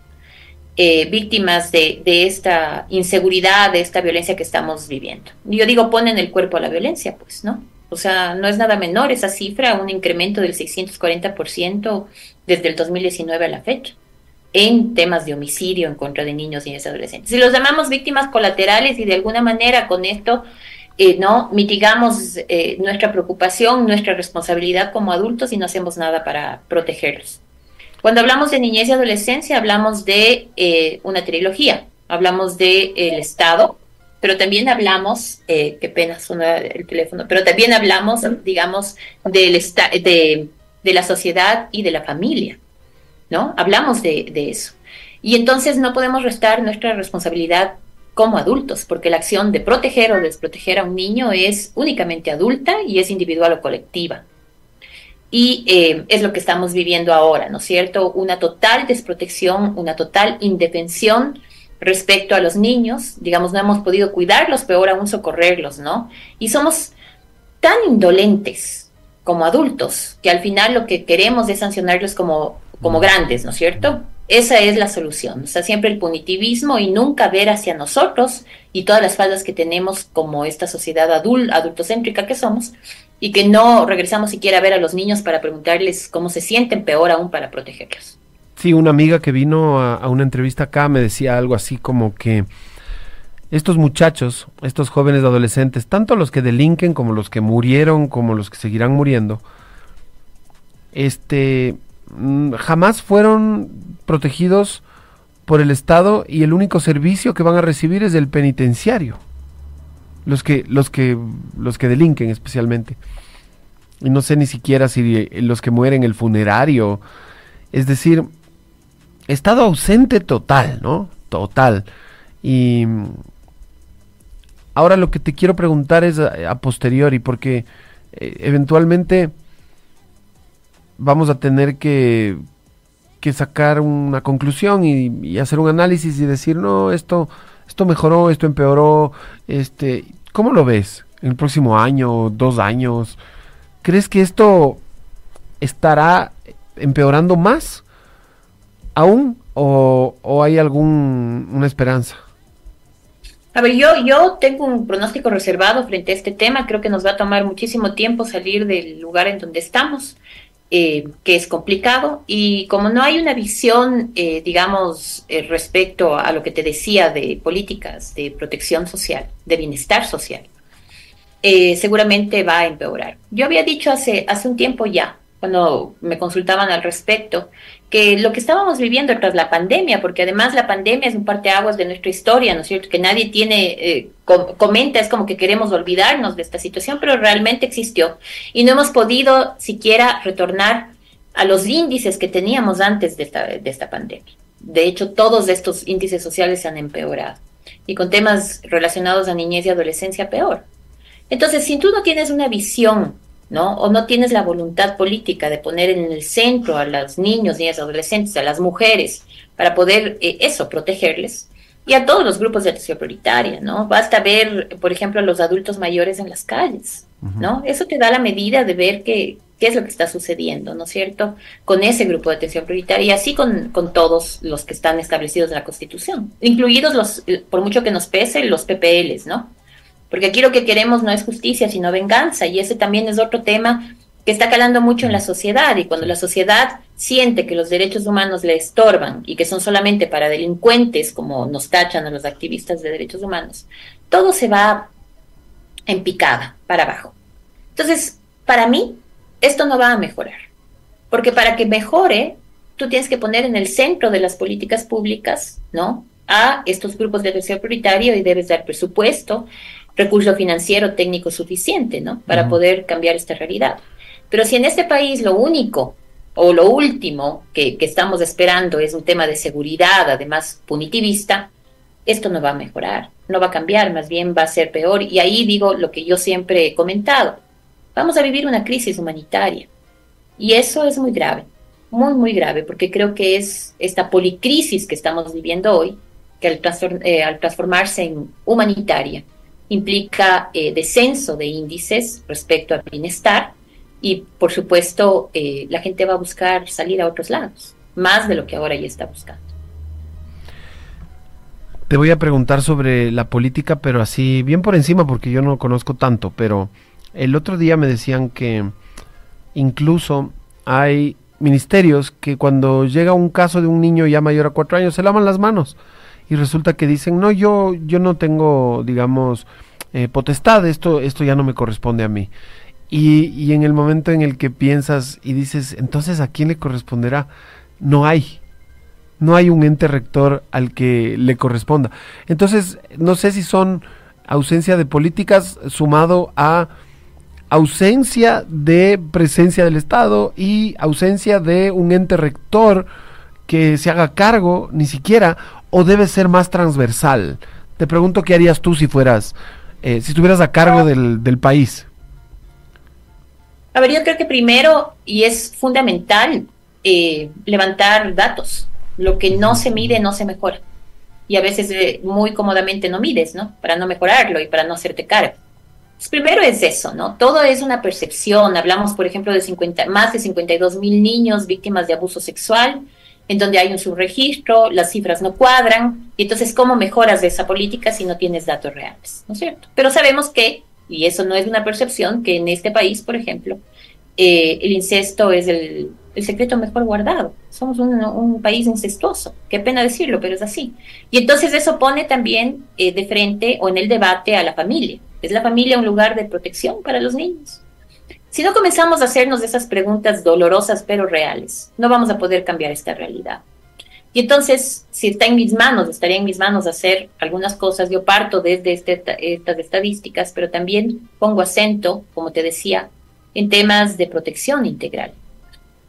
eh, víctimas de, de esta inseguridad, de esta violencia que estamos viviendo. Yo digo, ponen el cuerpo a la violencia, pues, ¿no? O sea, no es nada menor esa cifra, un incremento del 640% desde el 2019 a la fecha en temas de homicidio en contra de niños y niñas adolescentes. Si los llamamos víctimas colaterales y de alguna manera con esto eh, no mitigamos eh, nuestra preocupación, nuestra responsabilidad como adultos y no hacemos nada para protegerlos. Cuando hablamos de niñez y adolescencia, hablamos de eh, una trilogía. Hablamos del Estado, pero también hablamos, qué pena suena el teléfono, pero también hablamos, digamos, del de, de la sociedad y de la familia, ¿no? Hablamos de, eso. Y entonces no podemos restar nuestra responsabilidad como adultos, porque la acción de proteger o desproteger a un niño es únicamente adulta y es individual o colectiva. Y eh, es lo que estamos viviendo ahora, ¿no es cierto? Una total desprotección, una total indefensión respecto a los niños. Digamos, no hemos podido cuidarlos, peor aún socorrerlos, ¿no? Y somos tan indolentes como adultos que al final lo que queremos es sancionarlos como, como grandes, ¿no es cierto? Esa es la solución. O sea, siempre el punitivismo y nunca ver hacia nosotros y todas las faltas que tenemos como esta sociedad adul adultocéntrica que somos y que no regresamos siquiera a ver a los niños para preguntarles cómo se sienten, peor aún para protegerlos. Sí, una amiga que vino a, a una entrevista acá me decía algo así como que estos muchachos, estos jóvenes adolescentes, tanto los que delinquen como los que murieron, como los que seguirán muriendo, este mm, jamás fueron protegidos por el Estado y el único servicio que van a recibir es el penitenciario. Los que los que los que delinquen especialmente. Y no sé ni siquiera si los que mueren el funerario, es decir, estado ausente total, ¿no? Total. Y ahora lo que te quiero preguntar es a, a posteriori, porque eh, eventualmente vamos a tener que, que sacar una conclusión y, y hacer un análisis y decir, no, esto, esto mejoró, esto empeoró, este, ¿cómo lo ves? ¿En el próximo año, dos años? ¿Crees que esto estará empeorando más aún o, o hay alguna esperanza? A ver, yo, yo tengo un pronóstico reservado frente a este tema. Creo que nos va a tomar muchísimo tiempo salir del lugar en donde estamos, eh, que es complicado. Y como no hay una visión, eh, digamos, eh, respecto a lo que te decía de políticas de protección social, de bienestar social, seguramente va a empeorar. Yo había dicho hace, hace un tiempo ya, cuando me consultaban al respecto, que lo que estábamos viviendo tras la pandemia, porque además la pandemia es un parteaguas de nuestra historia, ¿no es cierto? Que nadie tiene, eh, comenta, es como que queremos olvidarnos de esta situación, pero realmente existió. Y no hemos podido siquiera retornar a los índices que teníamos antes de esta, de esta pandemia. De hecho, todos estos índices sociales se han empeorado. Y con temas relacionados a niñez y adolescencia, peor. Entonces, si tú no tienes una visión ¿no? O no tienes la voluntad política de poner en el centro a los niños, niñas, adolescentes, a las mujeres, para poder eh, eso, protegerles. Y a todos los grupos de atención prioritaria, ¿no? Basta ver, por ejemplo, a los adultos mayores en las calles, ¿no? Eso te da la medida de ver qué, qué es lo que está sucediendo, ¿no es cierto? Con ese grupo de atención prioritaria y así con, con todos los que están establecidos en la Constitución, incluidos los, por mucho que nos pese, los PPLs, ¿no? Porque aquí lo que queremos no es justicia, sino venganza, y ese también es otro tema que está calando mucho en la sociedad, y cuando la sociedad siente que los derechos humanos le estorban y que son solamente para delincuentes, como nos tachan a los activistas de derechos humanos, todo se va en picada para abajo. Entonces, para mí, esto no va a mejorar, porque para que mejore, tú tienes que poner en el centro de las políticas públicas, ¿no? a estos grupos de atención prioritario y debes dar presupuesto recurso financiero técnico suficiente, ¿no? Para poder cambiar esta realidad. Pero si en este país lo único o lo último que, que, estamos esperando es un tema de seguridad, además punitivista, esto no va a mejorar, no va a cambiar, más bien va a ser peor. Y ahí digo lo que yo siempre he comentado, vamos a vivir una crisis humanitaria. Y eso es muy grave, muy, muy grave, porque creo que es esta policrisis que estamos viviendo hoy, que al, eh, al transformarse en humanitaria, implica eh, descenso de índices respecto al bienestar y por supuesto eh, la gente va a buscar salir a otros lados, más de lo que ahora ya está buscando. Te voy a preguntar sobre la política, pero así bien por encima porque yo no conozco tanto, pero el otro día me decían que incluso hay ministerios que cuando llega un caso de un niño ya mayor a cuatro años se lavan las manos y resulta que dicen, no, yo, yo no tengo, digamos, eh, potestad, esto, esto ya no me corresponde a mí. Y, y en el momento en el que piensas y dices, entonces, ¿a quién le corresponderá? No hay. No hay un ente rector al que le corresponda. Entonces, no sé si son ausencia de políticas sumado a ausencia de presencia del Estado y ausencia de un ente rector que se haga cargo, ni siquiera, o debe ser más transversal? Te pregunto qué harías tú si fueras, eh, si estuvieras a cargo del, del país. A ver, yo creo que primero, y es fundamental, eh, levantar datos. Lo que no se mide no se mejora. Y a veces eh, muy cómodamente no mides, ¿no? Para no mejorarlo y para no hacerte cargo. Pues primero es eso, ¿no? Todo es una percepción. Hablamos, por ejemplo, de 50, más de 52 mil niños víctimas de abuso sexual en donde hay un subregistro, las cifras no cuadran, y entonces, ¿cómo mejoras esa política si no tienes datos reales? ¿No es cierto? Pero sabemos que, y eso no es una percepción, que en este país, por ejemplo, eh, el incesto es el, secreto mejor guardado. Somos un, país incestuoso. Qué pena decirlo, pero es así. Y entonces eso pone también eh, de frente o en el debate a la familia. ¿Es la familia un lugar de protección para los niños? Si no comenzamos a hacernos esas preguntas dolorosas pero reales, no vamos a poder cambiar esta realidad. Y entonces, si está en mis manos, estaría en mis manos hacer algunas cosas. Yo parto desde este, estas estadísticas, pero también pongo acento, como te decía, en temas de protección integral.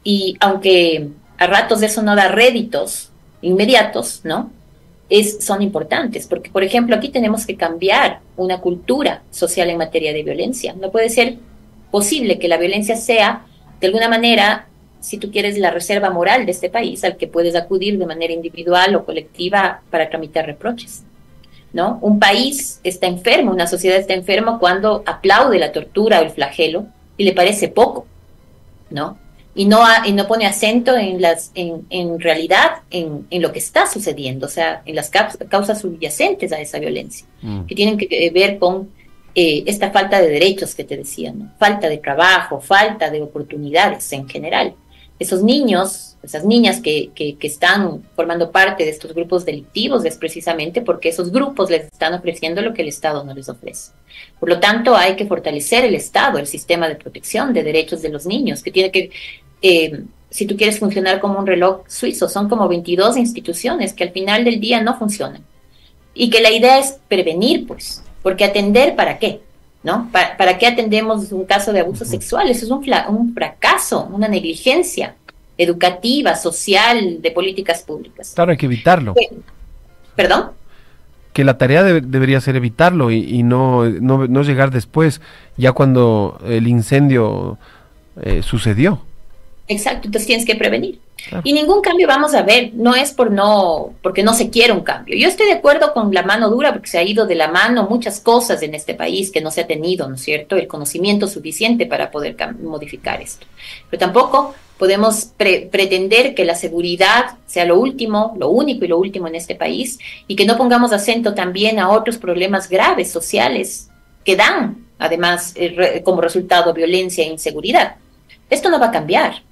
Y aunque a ratos eso no da réditos inmediatos, ¿no? Es, son importantes, porque por ejemplo aquí tenemos que cambiar una cultura social en materia de violencia. No puede ser posible que la violencia sea, de alguna manera, si tú quieres, la reserva moral de este país al que puedes acudir de manera individual o colectiva para tramitar reproches. ¿No? Un país está enfermo, una sociedad está enferma cuando aplaude la tortura o el flagelo y le parece poco, ¿no? y no, y no pone acento en, las, en, en realidad en, en, lo que está sucediendo, o sea, en las causas subyacentes a esa violencia, mm. que tienen que ver con eh, esta falta de derechos que te decía, falta de trabajo, falta de oportunidades en general. Esos niños, esas niñas que, que, están formando parte de estos grupos delictivos es precisamente porque esos grupos les están ofreciendo lo que el Estado no les ofrece. Por lo tanto, hay que fortalecer el Estado, el sistema de protección de derechos de los niños, que tiene que eh, si tú quieres funcionar como un reloj suizo, son como 22 instituciones que al final del día no funcionan. Y que la idea es prevenir, pues, porque atender para qué, ¿no? ¿Para, qué atendemos un caso de abuso sexual? Eso es un, un fracaso, una negligencia educativa, social, de políticas públicas. Claro, hay que evitarlo. ¿Perdón? Que la tarea debería ser evitarlo y, no, no, llegar después, ya cuando el incendio eh, sucedió. Exacto, entonces tienes que prevenir. Y ningún cambio vamos a ver, no es por no, porque no se quiere un cambio. Yo estoy de acuerdo con la mano dura porque se ha ido de la mano muchas cosas en este país que no se ha tenido, ¿no es cierto? El conocimiento suficiente para poder modificar esto. Pero tampoco podemos pretender que la seguridad sea lo último, lo único y lo último en este país y que no pongamos acento también a otros problemas graves sociales que dan, además, eh, como resultado violencia e inseguridad. Esto no va a cambiar.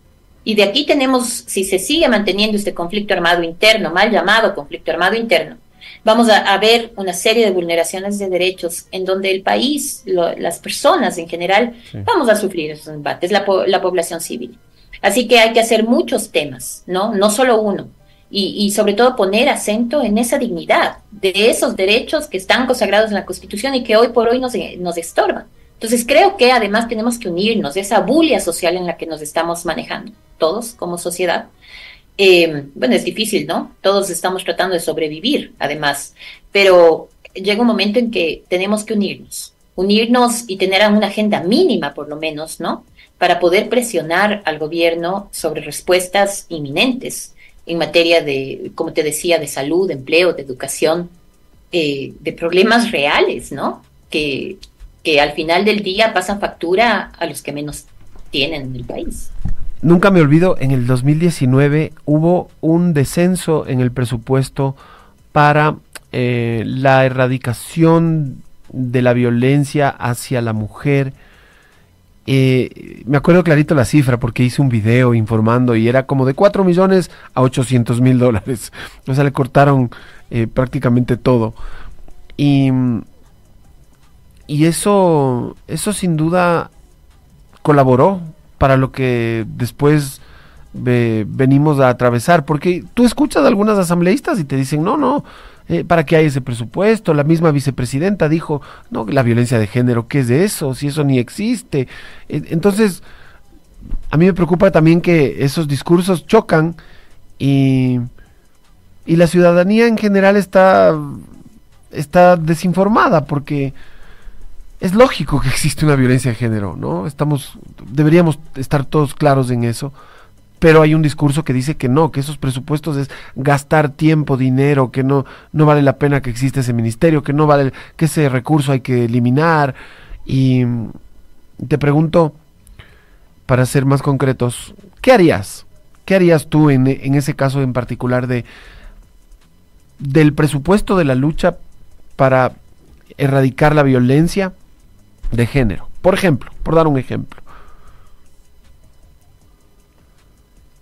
Y de aquí tenemos, si se sigue manteniendo este conflicto armado interno, mal llamado conflicto armado interno, vamos a, ver una serie de vulneraciones de derechos en donde el país, las personas en general, vamos a sufrir esos embates, la, la, población civil. Así que hay que hacer muchos temas, ¿no? No solo uno. Y, y, sobre todo poner acento en esa dignidad de esos derechos que están consagrados en la Constitución y que hoy por hoy nos, nos estorban. Entonces creo que además tenemos que unirnos, esa bulia social en la que nos estamos manejando todos como sociedad. Eh, bueno, es difícil, ¿no? Todos estamos tratando de sobrevivir, además, pero llega un momento en que tenemos que unirnos, unirnos y tener una agenda mínima, por lo menos, ¿no? Para poder presionar al gobierno sobre respuestas inminentes en materia de, como te decía, de salud, de empleo, de educación, eh, de problemas reales, ¿no? Que, que al final del día pasan factura a los que menos tienen en el país. Nunca me olvido, en el 2019 hubo un descenso en el presupuesto para eh, la erradicación de la violencia hacia la mujer. Eh, me acuerdo clarito la cifra porque hice un video informando y era como de 4 millones a 800 mil dólares. O sea, le cortaron eh, prácticamente todo. Y, y eso, eso sin duda colaboró para lo que después venimos a atravesar, porque tú escuchas a algunas asambleístas y te dicen, no, no, eh, ¿para qué hay ese presupuesto? La misma vicepresidenta dijo, no, la violencia de género, ¿qué es eso? Si eso ni existe. E, entonces, a mí me preocupa también que esos discursos chocan y, y la ciudadanía en general está, está desinformada porque es lógico que existe una violencia de género, ¿no? Estamos, deberíamos estar todos claros en eso, pero hay un discurso que dice que no, que esos presupuestos es gastar tiempo, dinero, que no, no vale la pena que exista ese ministerio, que no vale, que ese recurso hay que eliminar. Y te pregunto, para ser más concretos, ¿qué harías? ¿Qué harías tú en, en ese caso en particular de del presupuesto de la lucha para erradicar la violencia? De género. Por ejemplo, por dar un ejemplo.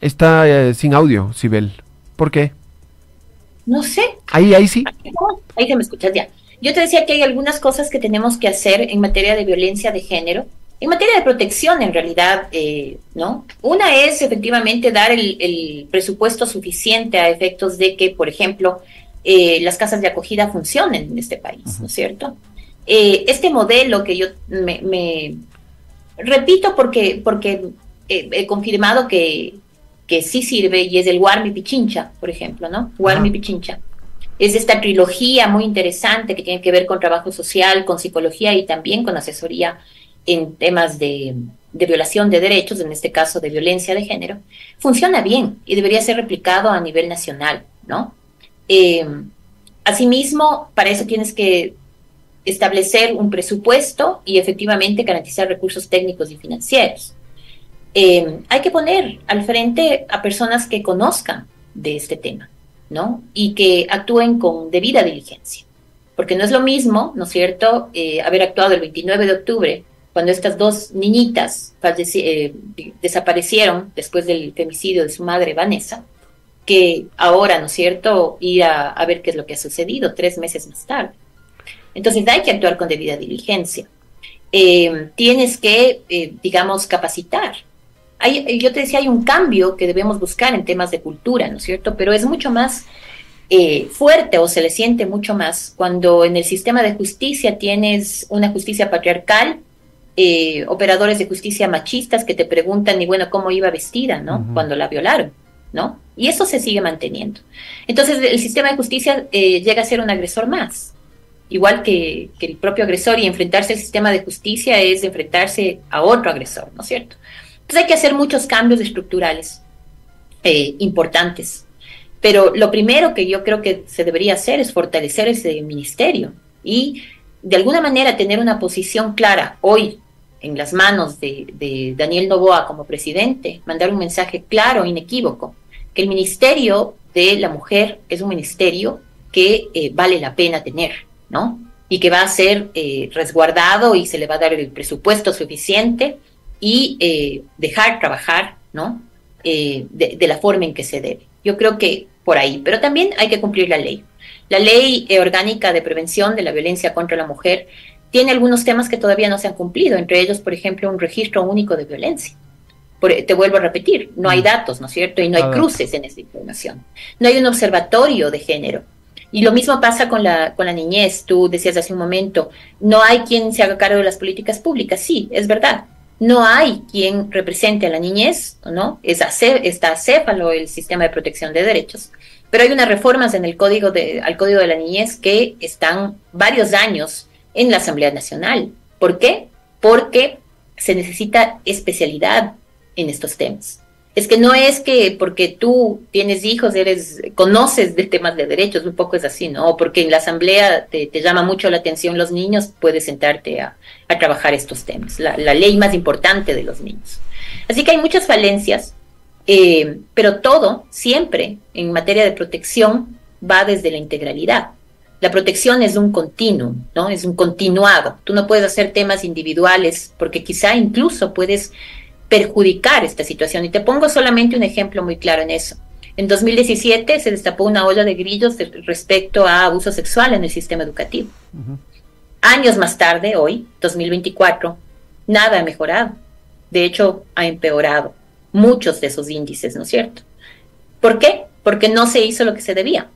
Está eh, sin audio, Sibel. ¿Por qué? No sé. Ahí, ahí sí. Ahí se me escuchas ya. Yo te decía que hay algunas cosas que tenemos que hacer en materia de violencia de género, en materia de protección en realidad, eh, ¿no? Una es efectivamente dar el, presupuesto suficiente a efectos de que, por ejemplo, eh, las casas de acogida funcionen en este país, ¿no es cierto? Eh, este modelo que yo me, repito porque, porque he, confirmado que, que, sí sirve y es el Warmi Pichincha, por ejemplo, ¿no? Warmi Pichincha. Es esta trilogía muy interesante que tiene que ver con trabajo social, con psicología y también con asesoría en temas de, violación de derechos, en este caso de violencia de género, funciona bien y debería ser replicado a nivel nacional, ¿no? Eh, asimismo, para eso tienes que establecer un presupuesto y efectivamente garantizar recursos técnicos y financieros. eh, hay que poner al frente a personas que conozcan de este tema, ¿no? Y que actúen con debida diligencia. Porque no es lo mismo, ¿no es cierto?, eh, haber actuado el 29 de octubre, cuando estas dos niñitas eh, desaparecieron después del femicidio de su madre, Vanessa, que ahora, ¿no es cierto?, ir a, ver qué es lo que ha sucedido tres meses más tarde. Entonces hay que actuar con debida diligencia. Eh, tienes que, digamos, capacitar yo te decía, hay un cambio que debemos buscar en temas de cultura, ¿no es cierto? Pero es mucho más eh, fuerte o se le siente mucho más cuando en el sistema de justicia tienes una justicia patriarcal, eh, operadores de justicia machistas que te preguntan, y bueno, cómo iba vestida, ¿no? Cuando la violaron, ¿no? Y eso se sigue manteniendo. Entonces, el sistema de justicia eh, llega a ser un agresor más. Igual que, que el propio agresor y enfrentarse al sistema de justicia es enfrentarse a otro agresor, ¿no es cierto? Entonces hay que hacer muchos cambios estructurales eh, importantes. Pero lo primero que yo creo que se debería hacer es fortalecer ese ministerio y de alguna manera tener una posición clara hoy en las manos de, Daniel Novoa como presidente, mandar un mensaje claro, inequívoco, que el ministerio de la mujer es un ministerio que eh, vale la pena tener, ¿no? Y que va a ser eh, resguardado y se le va a dar el presupuesto suficiente y eh, dejar trabajar, ¿no? Eh, de, la forma en que se debe. Yo creo que por ahí, pero también hay que cumplir la ley. La ley orgánica de prevención de la violencia contra la mujer tiene algunos temas que todavía no se han cumplido, entre ellos, por ejemplo, un registro único de violencia. te vuelvo a repetir, no hay mm. datos, ¿no es cierto? Y no hay cruces en esta información. No hay un observatorio de género. Y lo mismo pasa con la, con la niñez. Tú decías hace un momento, no hay quien se haga cargo de las políticas públicas. Sí, es verdad no hay quien represente a la niñez, ¿no? Es está acéfalo el sistema de protección de derechos. Pero hay unas reformas en el código de, al Código de la Niñez que están varios años en la Asamblea Nacional. ¿Por qué? Porque se necesita especialidad en estos temas es que no es que porque tú tienes hijos, eres, conoces de temas de derechos, un poco es así, ¿no? Porque en la asamblea te, llama mucho la atención los niños, puedes sentarte a, trabajar estos temas, la, ley más importante de los niños. Así que hay muchas falencias, eh, pero todo, siempre, en materia de protección, va desde la integralidad. La protección es un continuum, ¿no? Es un continuado. Tú no puedes hacer temas individuales porque quizá incluso puedes perjudicar esta situación. Y te pongo solamente un ejemplo muy claro en eso. En 2017 se destapó una olla de grillos respecto a abuso sexual en el sistema educativo. Años más tarde, hoy, 2024, nada ha mejorado. De hecho, ha empeorado muchos de esos índices, ¿no es cierto? ¿Por qué? Porque no se hizo lo que se debía.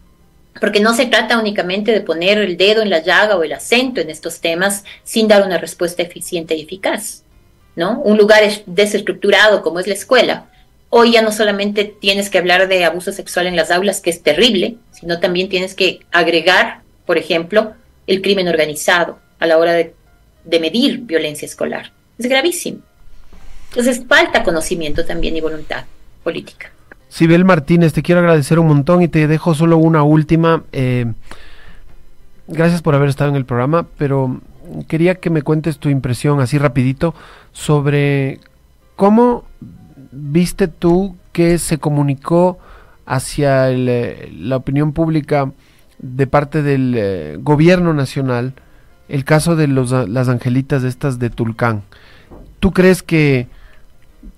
Porque no se trata únicamente de poner el dedo en la llaga o el acento en estos temas sin dar una respuesta eficiente y eficaz. Un lugar desestructurado como es la escuela. Hoy ya no solamente tienes que hablar de abuso sexual en las aulas, que es terrible, sino también tienes que agregar, por ejemplo, el crimen organizado a la hora de, medir violencia escolar. Es gravísimo. Entonces falta conocimiento también y voluntad política. Sibel Martínez, te quiero agradecer un montón y te dejo solo una última. Eh, gracias por haber estado en el programa, pero quería que me cuentes tu impresión así rapidito sobre cómo viste tú que se comunicó hacia eh, la opinión pública de parte del eh, gobierno nacional el caso de los, las angelitas estas de Tulcán. ¿Tú crees que,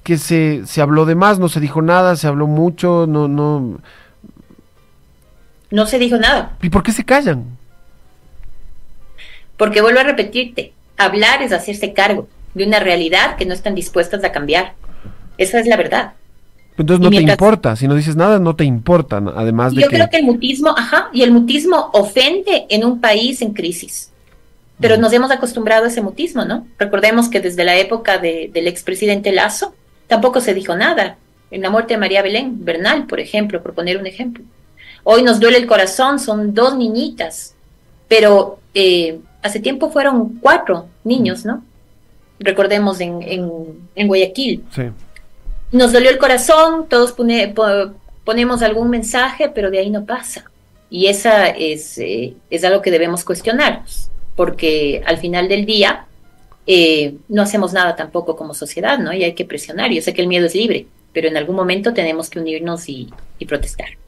que se, se habló de más, no se dijo nada, se habló mucho, no, no... No se dijo nada. ¿Y por qué se callan? Porque vuelvo a repetirte, hablar es hacerse cargo de una realidad que no están dispuestas a cambiar. Esa es la verdad. Entonces no te importa, si no dices nada, no te importa, además de yo creo que el mutismo, ajá, y el mutismo ofende en un país en crisis. Pero nos hemos acostumbrado a ese mutismo, ¿no? Recordemos que desde la época del expresidente Lazo tampoco se dijo nada. En la muerte de María Belén Bernal, por ejemplo, por poner un ejemplo. Hoy nos duele el corazón, son dos niñitas, pero eh, hace tiempo fueron cuatro niños, ¿no? Recordemos en, en, Guayaquil. Sí. Nos dolió el corazón, todos ponemos algún mensaje, pero de ahí no pasa. Y esa es, eh, es algo que debemos cuestionarnos, porque al final del día, eh, no hacemos nada tampoco como sociedad, ¿no? Y hay que presionar. Yo sé que el miedo es libre, pero en algún momento tenemos que unirnos y, y protestar.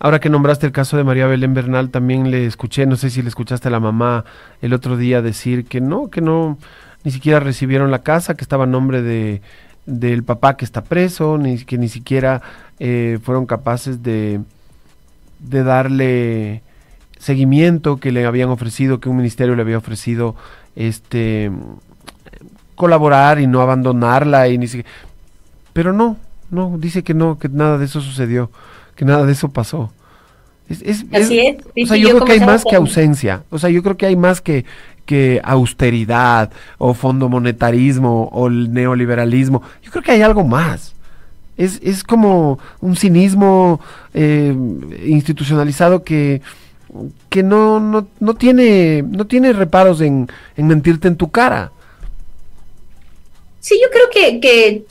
Ahora que nombraste el caso de María Belén Bernal, también le escuché, no sé si le escuchaste a la mamá el otro día decir que no, que no, ni siquiera recibieron la casa, que estaba a nombre de del papá que está preso, ni que ni siquiera eh, fueron capaces de, de darle seguimiento que le habían ofrecido, que un ministerio le había ofrecido este colaborar y no abandonarla y ni siquiera pero no, no, dice que no, que nada de eso sucedió, que nada de eso pasó. Es, es, Así es. o sea, yo, creo que hay más que ausencia. O sea, yo creo que hay más que, que austeridad o fondo monetarismo o el neoliberalismo. Yo creo que hay algo más. Es, es como un cinismo eh, institucionalizado que, que no, no, no, tiene, no tiene reparos en, en mentirte en tu cara. Sí, yo creo que, que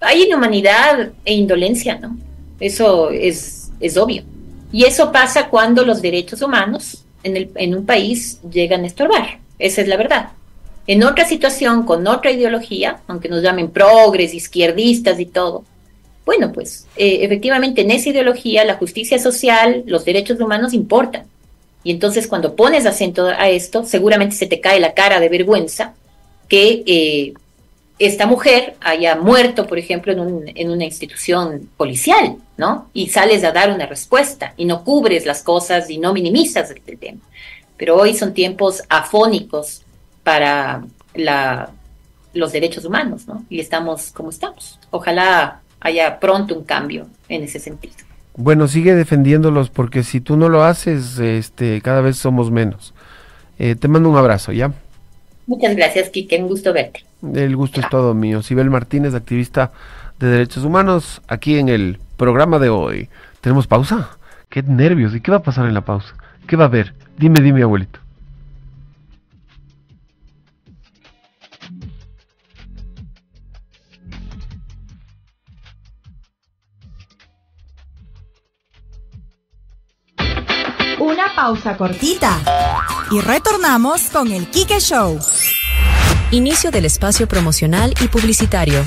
hay inhumanidad e indolencia, ¿no? Eso es, es obvio. Y eso pasa cuando los derechos humanos en, el, en un país llegan a estorbar. Esa es la verdad. En otra situación, con otra ideología, aunque nos llamen progres, izquierdistas y todo, bueno, pues eh, efectivamente en esa ideología la justicia social, los derechos humanos importan. Y entonces cuando pones acento a esto, seguramente se te cae la cara de vergüenza que eh, esta mujer haya muerto, por ejemplo, en, un, en, una institución policial, ¿no? Y sales a dar una respuesta y no cubres las cosas y no minimizas el, tema. Pero hoy son tiempos afónicos para los derechos humanos, ¿no? Y estamos como estamos. Ojalá haya pronto un cambio en ese sentido. Bueno, sigue defendiéndolos porque si tú no lo haces, este, cada vez somos menos. Eh, te mando un abrazo, ¿ya? Muchas gracias, Kike. Un gusto verte. El gusto es todo mío. Sibel Martínez, activista de derechos humanos, aquí en el programa de hoy. ¿Tenemos pausa? Qué nervios. ¿Y qué va a pasar en la pausa? ¿Qué va a haber? Dime, dime, abuelito. Pausa cortita. Y retornamos con el Kike Show. Inicio del espacio promocional y publicitario.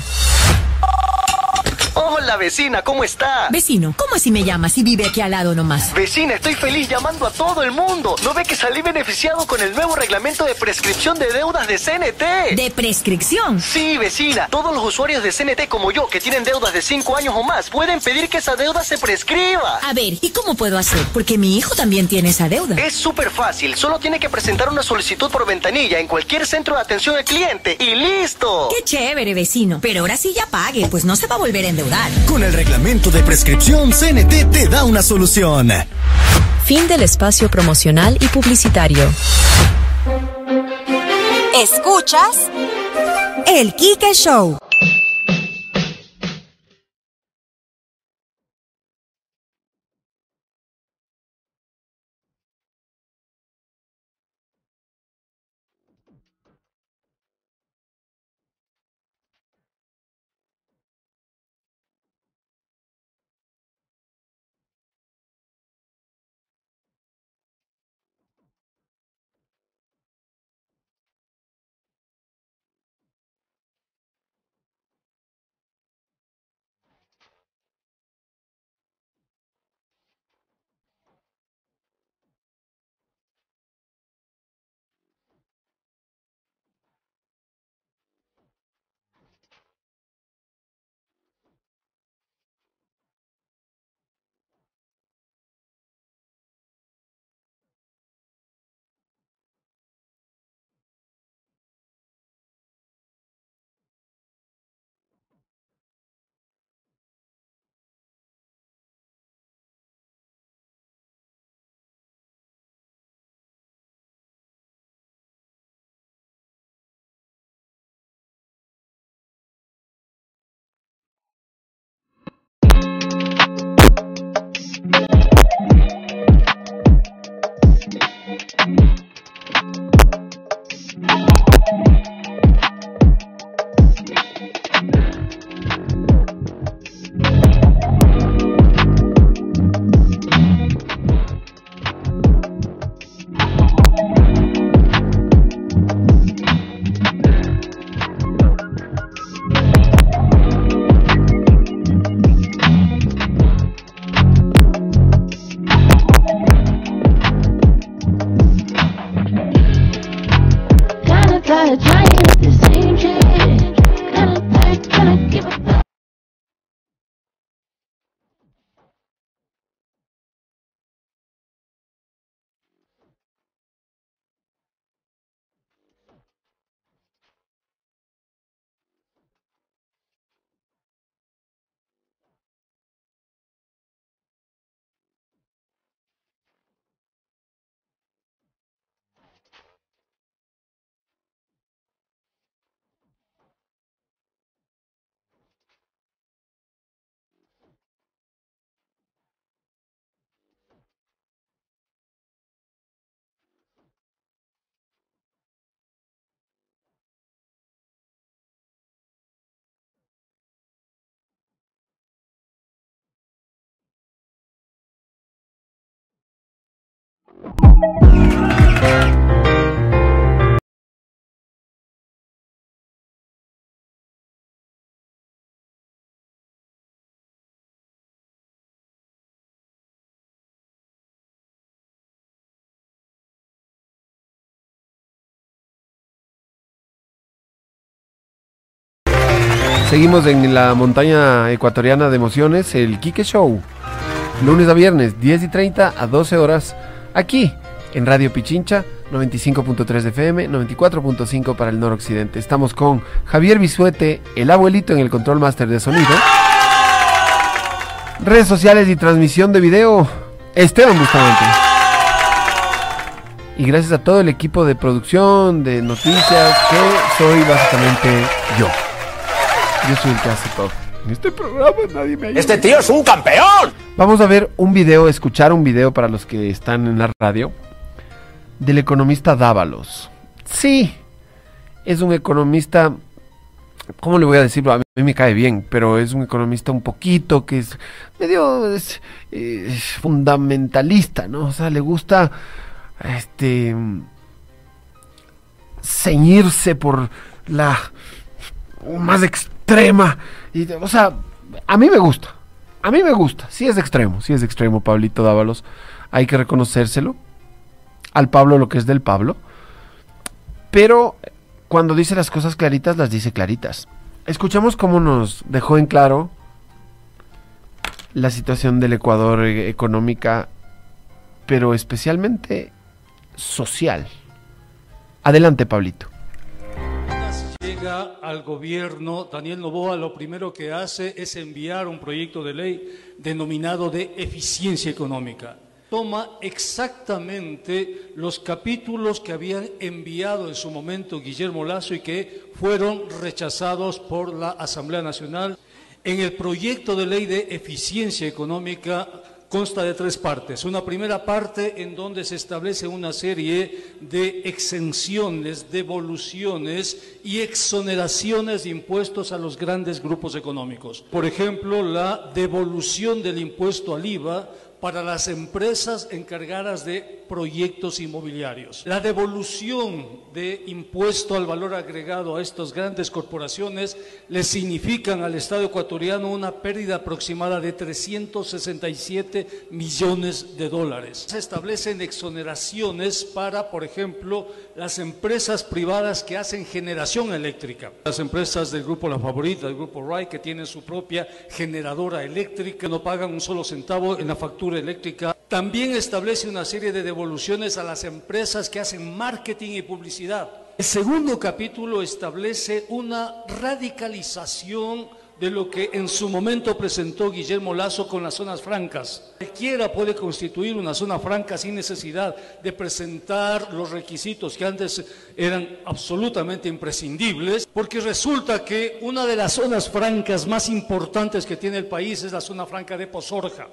Hola vecina, ¿cómo está? Vecino, ¿cómo así me llamas y vive aquí al lado nomás? Vecina, estoy feliz llamando a todo el mundo. ¿No ve que salí beneficiado con el nuevo reglamento de prescripción de deudas de CNT? ¿De prescripción? Sí, vecina. Todos los usuarios de CNT como yo, que tienen deudas de 5 años o más, pueden pedir que esa deuda se prescriba. A ver, ¿y cómo puedo hacer? Porque mi hijo también tiene esa deuda. Es súper fácil. Solo tiene que presentar una solicitud por ventanilla en cualquier centro de atención al cliente y listo. Qué chévere, vecino. Pero ahora sí ya pague, pues no se va a volver a endeudar. Con el reglamento de prescripción, CNT te da una solución. Fin del espacio promocional y publicitario. Escuchas el Kike Show. Seguimos en la montaña ecuatoriana de emociones, el Kike Show. Lunes a viernes, 10 y 30 a 12 horas, aquí en Radio Pichincha, 95.3 FM, 94.5 para el noroccidente. Estamos con Javier Bisuete, el abuelito en el control master de sonido. Redes sociales y transmisión de video, Esteban Bustamante. Y gracias a todo el equipo de producción, de noticias, que soy básicamente yo. Yo soy el que hace todo. En este programa nadie me ayuda. ¡Este tío es un campeón! Vamos a ver un video, escuchar un video para los que están en la radio del economista Dávalos. Sí, es un economista, ¿cómo le voy a decirlo? A mí me cae bien, pero es un economista un poquito que es medio fundamentalista, ¿no? O sea, le gusta este ceñirse por la más extrema. Y, o sea, a mí me gusta. A mí me gusta. Sí es extremo, sí es extremo, Pablito Dávalos. Hay que reconocérselo. Al Pablo lo que es del Pablo. Pero cuando dice las cosas claritas, las dice claritas. Escuchamos cómo nos dejó en claro la situación del Ecuador eh, económica, pero especialmente social. Adelante, Pablito llega al gobierno, Daniel Novoa lo primero que hace es enviar un proyecto de ley denominado de eficiencia económica. Toma exactamente los capítulos que habían enviado en su momento Guillermo Lazo y que fueron rechazados por la Asamblea Nacional. En el proyecto de ley de eficiencia económica consta de tres partes. Una primera parte en donde se establece una serie de exenciones, devoluciones y exoneraciones de impuestos a los grandes grupos económicos. Por ejemplo, la devolución del impuesto al IVA para las empresas encargadas de proyectos inmobiliarios. La devolución de impuesto al valor agregado a estas grandes corporaciones le significan al Estado ecuatoriano una pérdida aproximada de 367 millones de dólares. Se establecen exoneraciones para, por ejemplo, las empresas privadas que hacen generación eléctrica. Las empresas del grupo La Favorita, del grupo RAI, que tienen su propia generadora eléctrica, no pagan un solo centavo en la factura eléctrica. También establece una serie de devoluciones a las empresas que hacen marketing y publicidad. El segundo capítulo establece una radicalización de lo que en su momento presentó Guillermo Lazo con las zonas francas. Cualquiera puede constituir una zona franca sin necesidad de presentar los requisitos que antes eran absolutamente imprescindibles, porque resulta que una de las zonas francas más importantes que tiene el país es la zona franca de Pozorja.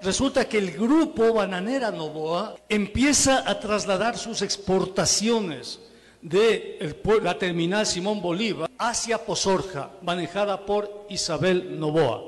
Resulta que el grupo Bananera Novoa empieza a trasladar sus exportaciones de la terminal Simón Bolívar hacia Pozorja, manejada por Isabel Novoa.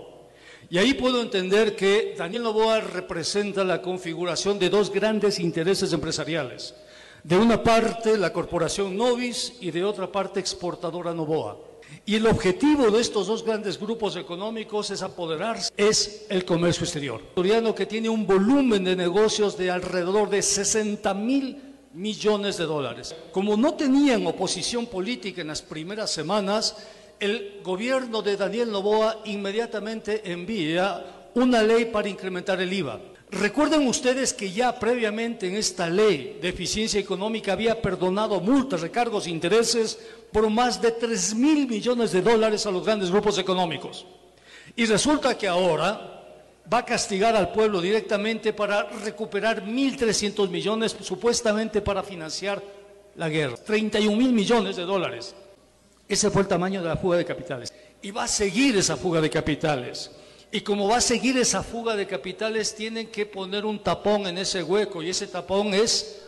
Y ahí puedo entender que Daniel Novoa representa la configuración de dos grandes intereses empresariales. De una parte la corporación Novis y de otra parte exportadora Novoa. Y el objetivo de estos dos grandes grupos económicos es apoderarse, es el comercio exterior. Ecuatoriano que tiene un volumen de negocios de alrededor de 60 mil millones de dólares. Como no tenían oposición política en las primeras semanas, el gobierno de Daniel Novoa inmediatamente envía una ley para incrementar el IVA. Recuerden ustedes que ya previamente en esta ley de eficiencia económica había perdonado multas, recargos e intereses por más de 3 mil millones de dólares a los grandes grupos económicos. Y resulta que ahora va a castigar al pueblo directamente para recuperar 1.300 millones, supuestamente para financiar la guerra. 31 mil millones de dólares. Ese fue el tamaño de la fuga de capitales. Y va a seguir esa fuga de capitales. Y como va a seguir esa fuga de capitales, tienen que poner un tapón en ese hueco. Y ese tapón es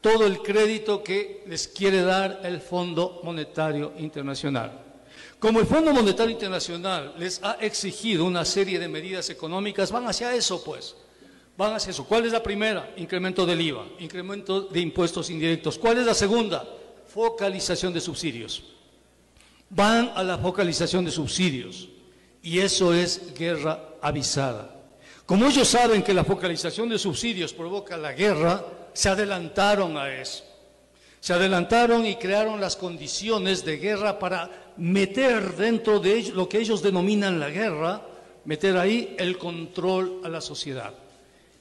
todo el crédito que les quiere dar el Fondo Monetario Internacional. Como el Fondo Monetario Internacional les ha exigido una serie de medidas económicas, van hacia eso, pues. Van a hacer eso. ¿Cuál es la primera? Incremento del IVA, incremento de impuestos indirectos. ¿Cuál es la segunda? Focalización de subsidios. Van a la focalización de subsidios. Y eso es guerra avisada. Como ellos saben que la focalización de subsidios provoca la guerra, se adelantaron a eso. Se adelantaron y crearon las condiciones de guerra para meter dentro de lo que ellos denominan la guerra, meter ahí el control a la sociedad.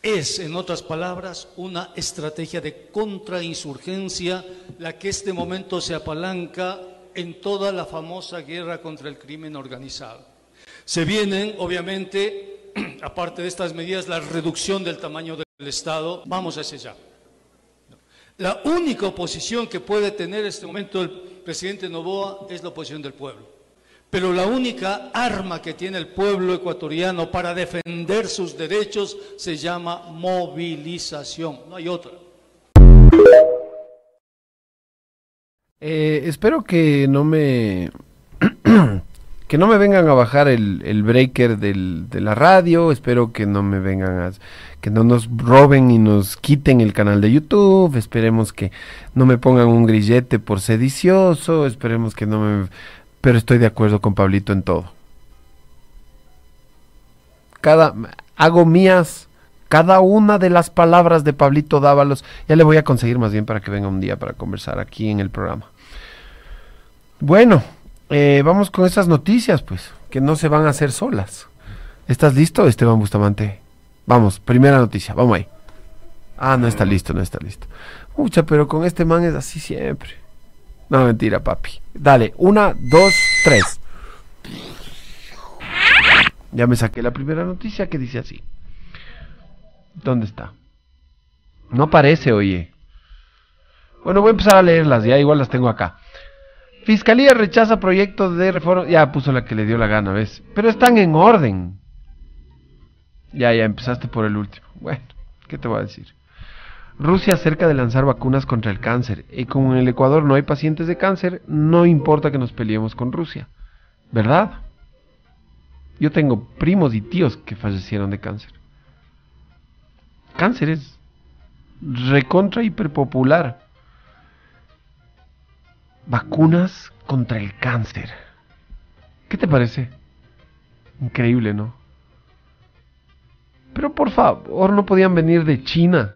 Es, en otras palabras, una estrategia de contrainsurgencia la que este momento se apalanca en toda la famosa guerra contra el crimen organizado. Se vienen, obviamente, aparte de estas medidas, la reducción del tamaño del Estado. Vamos a ese ya. La única oposición que puede tener en este momento el presidente Novoa es la oposición del pueblo. Pero la única arma que tiene el pueblo ecuatoriano para defender sus derechos se llama movilización. No hay otra. Eh, espero que no me que no me vengan a bajar el, el breaker del, de la radio, espero que no me vengan a que no nos roben y nos quiten el canal de YouTube, esperemos que no me pongan un grillete por sedicioso, esperemos que no me pero estoy de acuerdo con Pablito en todo. Cada hago mías cada una de las palabras de Pablito Dávalos. Ya le voy a conseguir más bien para que venga un día para conversar aquí en el programa. Bueno, eh, vamos con esas noticias, pues, que no se van a hacer solas. ¿Estás listo, Esteban Bustamante? Vamos, primera noticia, vamos ahí. Ah, no está listo, no está listo. Mucha, pero con este man es así siempre. No, mentira, papi. Dale, una, dos, tres. Ya me saqué la primera noticia que dice así. ¿Dónde está? No aparece, oye. Bueno, voy a empezar a leerlas, ya igual las tengo acá. Fiscalía rechaza proyecto de reforma. Ya puso la que le dio la gana, ¿ves? Pero están en orden. Ya, ya empezaste por el último. Bueno, ¿qué te voy a decir? Rusia cerca de lanzar vacunas contra el cáncer. Y como en el Ecuador no hay pacientes de cáncer, no importa que nos peleemos con Rusia. ¿Verdad? Yo tengo primos y tíos que fallecieron de cáncer. Cáncer es recontra hiperpopular. Vacunas contra el cáncer. ¿Qué te parece? Increíble, ¿no? Pero por favor, no podían venir de China.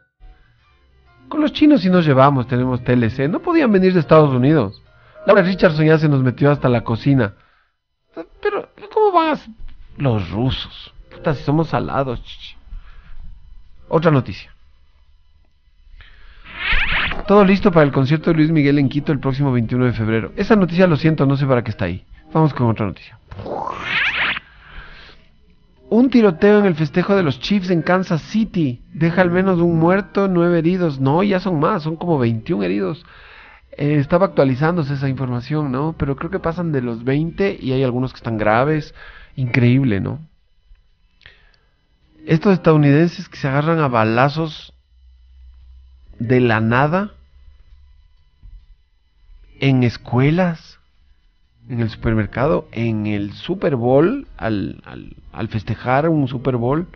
Con los chinos sí nos llevamos, tenemos TLC. No podían venir de Estados Unidos. Laura Richardson ya se nos metió hasta la cocina. Pero, ¿cómo van los rusos? Puta, si somos salados. Otra noticia. Todo listo para el concierto de Luis Miguel en Quito el próximo 21 de febrero. Esa noticia lo siento, no sé para qué está ahí. Vamos con otra noticia. Un tiroteo en el festejo de los Chiefs en Kansas City deja al menos un muerto, nueve heridos. No, ya son más, son como 21 heridos. Eh, estaba actualizándose esa información, ¿no? Pero creo que pasan de los 20 y hay algunos que están graves. Increíble, ¿no? Estos estadounidenses que se agarran a balazos de la nada en escuelas, en el supermercado, en el Super Bowl, al, al, festejar un Super Bowl.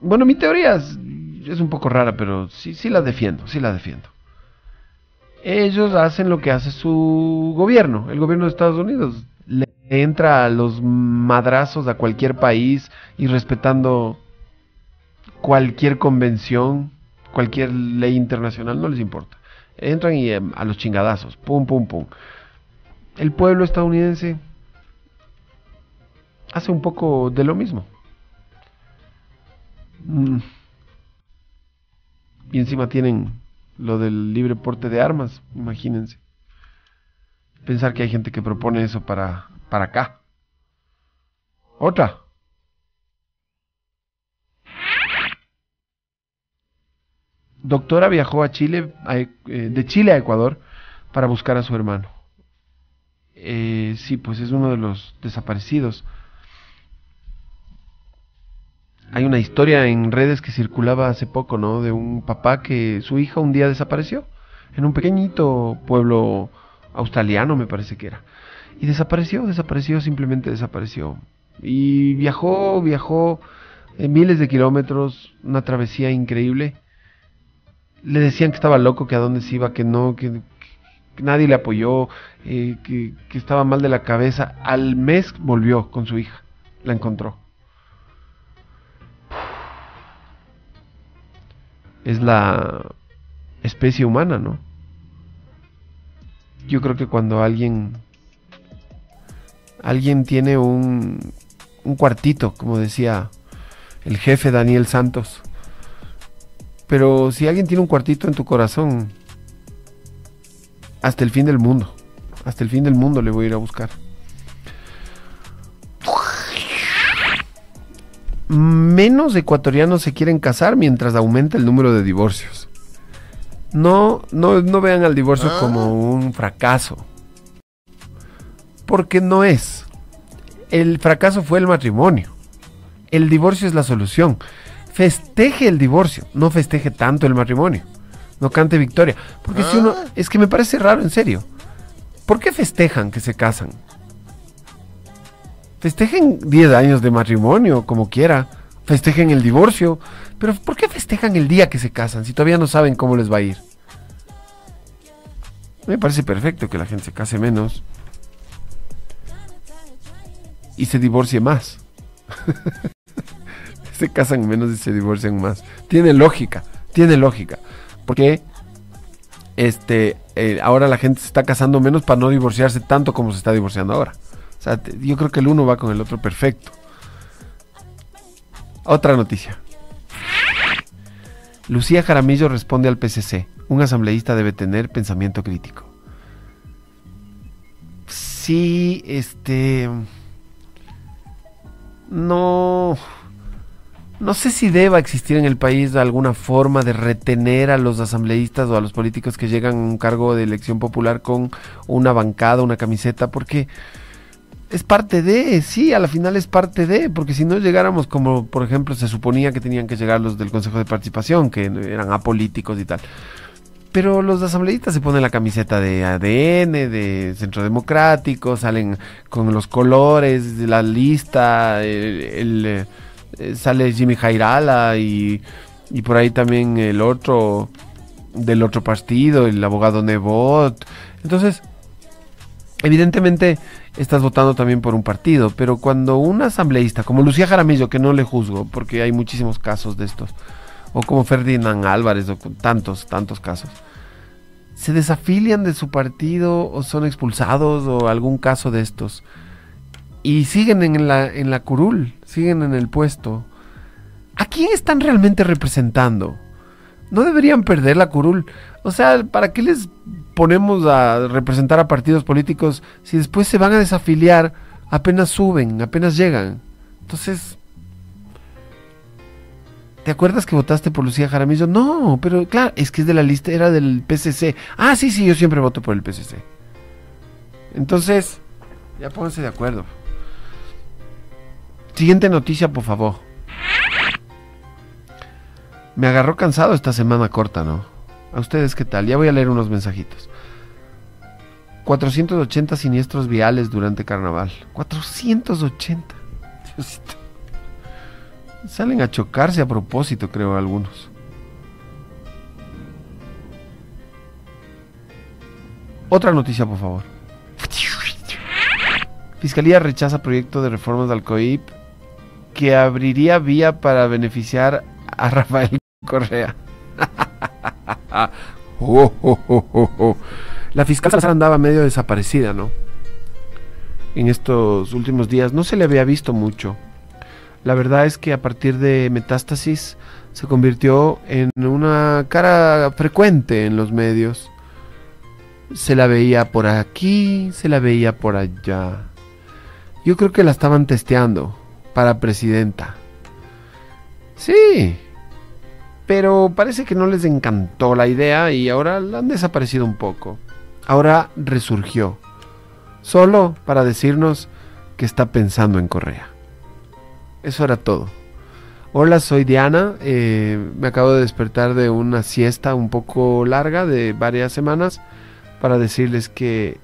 Bueno, mi teoría es, es, un poco rara, pero sí, sí la defiendo, sí la defiendo. Ellos hacen lo que hace su gobierno, el gobierno de Estados Unidos. Le entra a los madrazos a cualquier país y respetando cualquier convención, cualquier ley internacional, no les importa. Entran y em, a los chingadazos, pum, pum, pum. El pueblo estadounidense hace un poco de lo mismo. Mm. Y encima tienen lo del libre porte de armas, imagínense. Pensar que hay gente que propone eso para, para acá. Otra. Doctora viajó a Chile, eh, de Chile a Ecuador, para buscar a su hermano. Eh, sí, pues es uno de los desaparecidos. Hay una historia en redes que circulaba hace poco, ¿no? De un papá que su hija un día desapareció en un pequeñito pueblo australiano, me parece que era. Y desapareció, desapareció, simplemente desapareció. Y viajó, viajó eh, miles de kilómetros, una travesía increíble. Le decían que estaba loco, que a dónde se iba, que no, que, nadie le apoyó, eh, que, que estaba mal de la cabeza. Al mes volvió con su hija, la encontró. Es la especie humana, ¿no? Yo creo que cuando alguien alguien tiene un, un cuartito, como decía el jefe Daniel Santos. Pero si alguien tiene un cuartito en tu corazón, hasta el fin del mundo, hasta el fin del mundo le voy a ir a buscar. Menos ecuatorianos se quieren casar mientras aumenta el número de divorcios. No, no, no vean al divorcio como un fracaso. Porque no es. El fracaso fue el matrimonio. El divorcio es la solución. Festeje el divorcio, no festeje tanto el matrimonio. No cante victoria. Porque si uno. Es que me parece raro, en serio. ¿Por qué festejan que se casan? Festejen 10 años de matrimonio, como quiera. Festejen el divorcio. Pero ¿por qué festejan el día que se casan si todavía no saben cómo les va a ir? Me parece perfecto que la gente se case menos y se divorcie más. se casan menos y se divorcian más. Tiene lógica, tiene lógica. Porque este, eh, ahora la gente se está casando menos para no divorciarse tanto como se está divorciando ahora. O sea, yo creo que el uno va con el otro perfecto. Otra noticia. Lucía Jaramillo responde al PCC. Un asambleísta debe tener pensamiento crítico. Sí, este... No... No sé si deba existir en el país alguna forma de retener a los asambleístas o a los políticos que llegan a un cargo de elección popular con una bancada, una camiseta, porque es parte de, sí, a la final es parte de, porque si no llegáramos como, por ejemplo, se suponía que tenían que llegar los del Consejo de Participación, que eran apolíticos y tal. Pero los asambleístas se ponen la camiseta de ADN, de Centro Democrático, salen con los colores la lista, el, el, eh, sale Jimmy Jairala y, y por ahí también el otro del otro partido, el abogado Nebot. Entonces, evidentemente estás votando también por un partido, pero cuando un asambleísta como Lucía Jaramillo, que no le juzgo, porque hay muchísimos casos de estos, o como Ferdinand Álvarez, o tantos, tantos casos, se desafilian de su partido o son expulsados o algún caso de estos y siguen en la, en la curul, siguen en el puesto. ¿A quién están realmente representando? No deberían perder la curul. O sea, ¿para qué les ponemos a representar a partidos políticos si después se van a desafiliar apenas suben, apenas llegan? Entonces, ¿te acuerdas que votaste por Lucía Jaramillo? No, pero claro, es que es de la lista, era del PCC. Ah, sí, sí, yo siempre voto por el PCC. Entonces, ya pónganse de acuerdo. Siguiente noticia, por favor. Me agarró cansado esta semana corta, ¿no? ¿A ustedes qué tal? Ya voy a leer unos mensajitos. 480 siniestros viales durante carnaval. 480. Diosito. Salen a chocarse a propósito, creo, algunos. Otra noticia, por favor. Fiscalía rechaza proyecto de reformas del COIP que abriría vía para beneficiar a Rafael Correa. Oh, oh, oh. La fiscal Salazar andaba medio desaparecida, ¿no? En estos últimos días no se le había visto mucho. La verdad es que a partir de Metástasis se convirtió en una cara frecuente en los medios. Se la veía por aquí, se la veía por allá. Yo creo que la estaban testeando para presidenta. Sí, pero parece que no les encantó la idea y ahora la han desaparecido un poco. Ahora resurgió, solo para decirnos que está pensando en Correa. Eso era todo. Hola, soy Diana. eh, me acabo de despertar de una siesta un poco larga de varias semanas para decirles que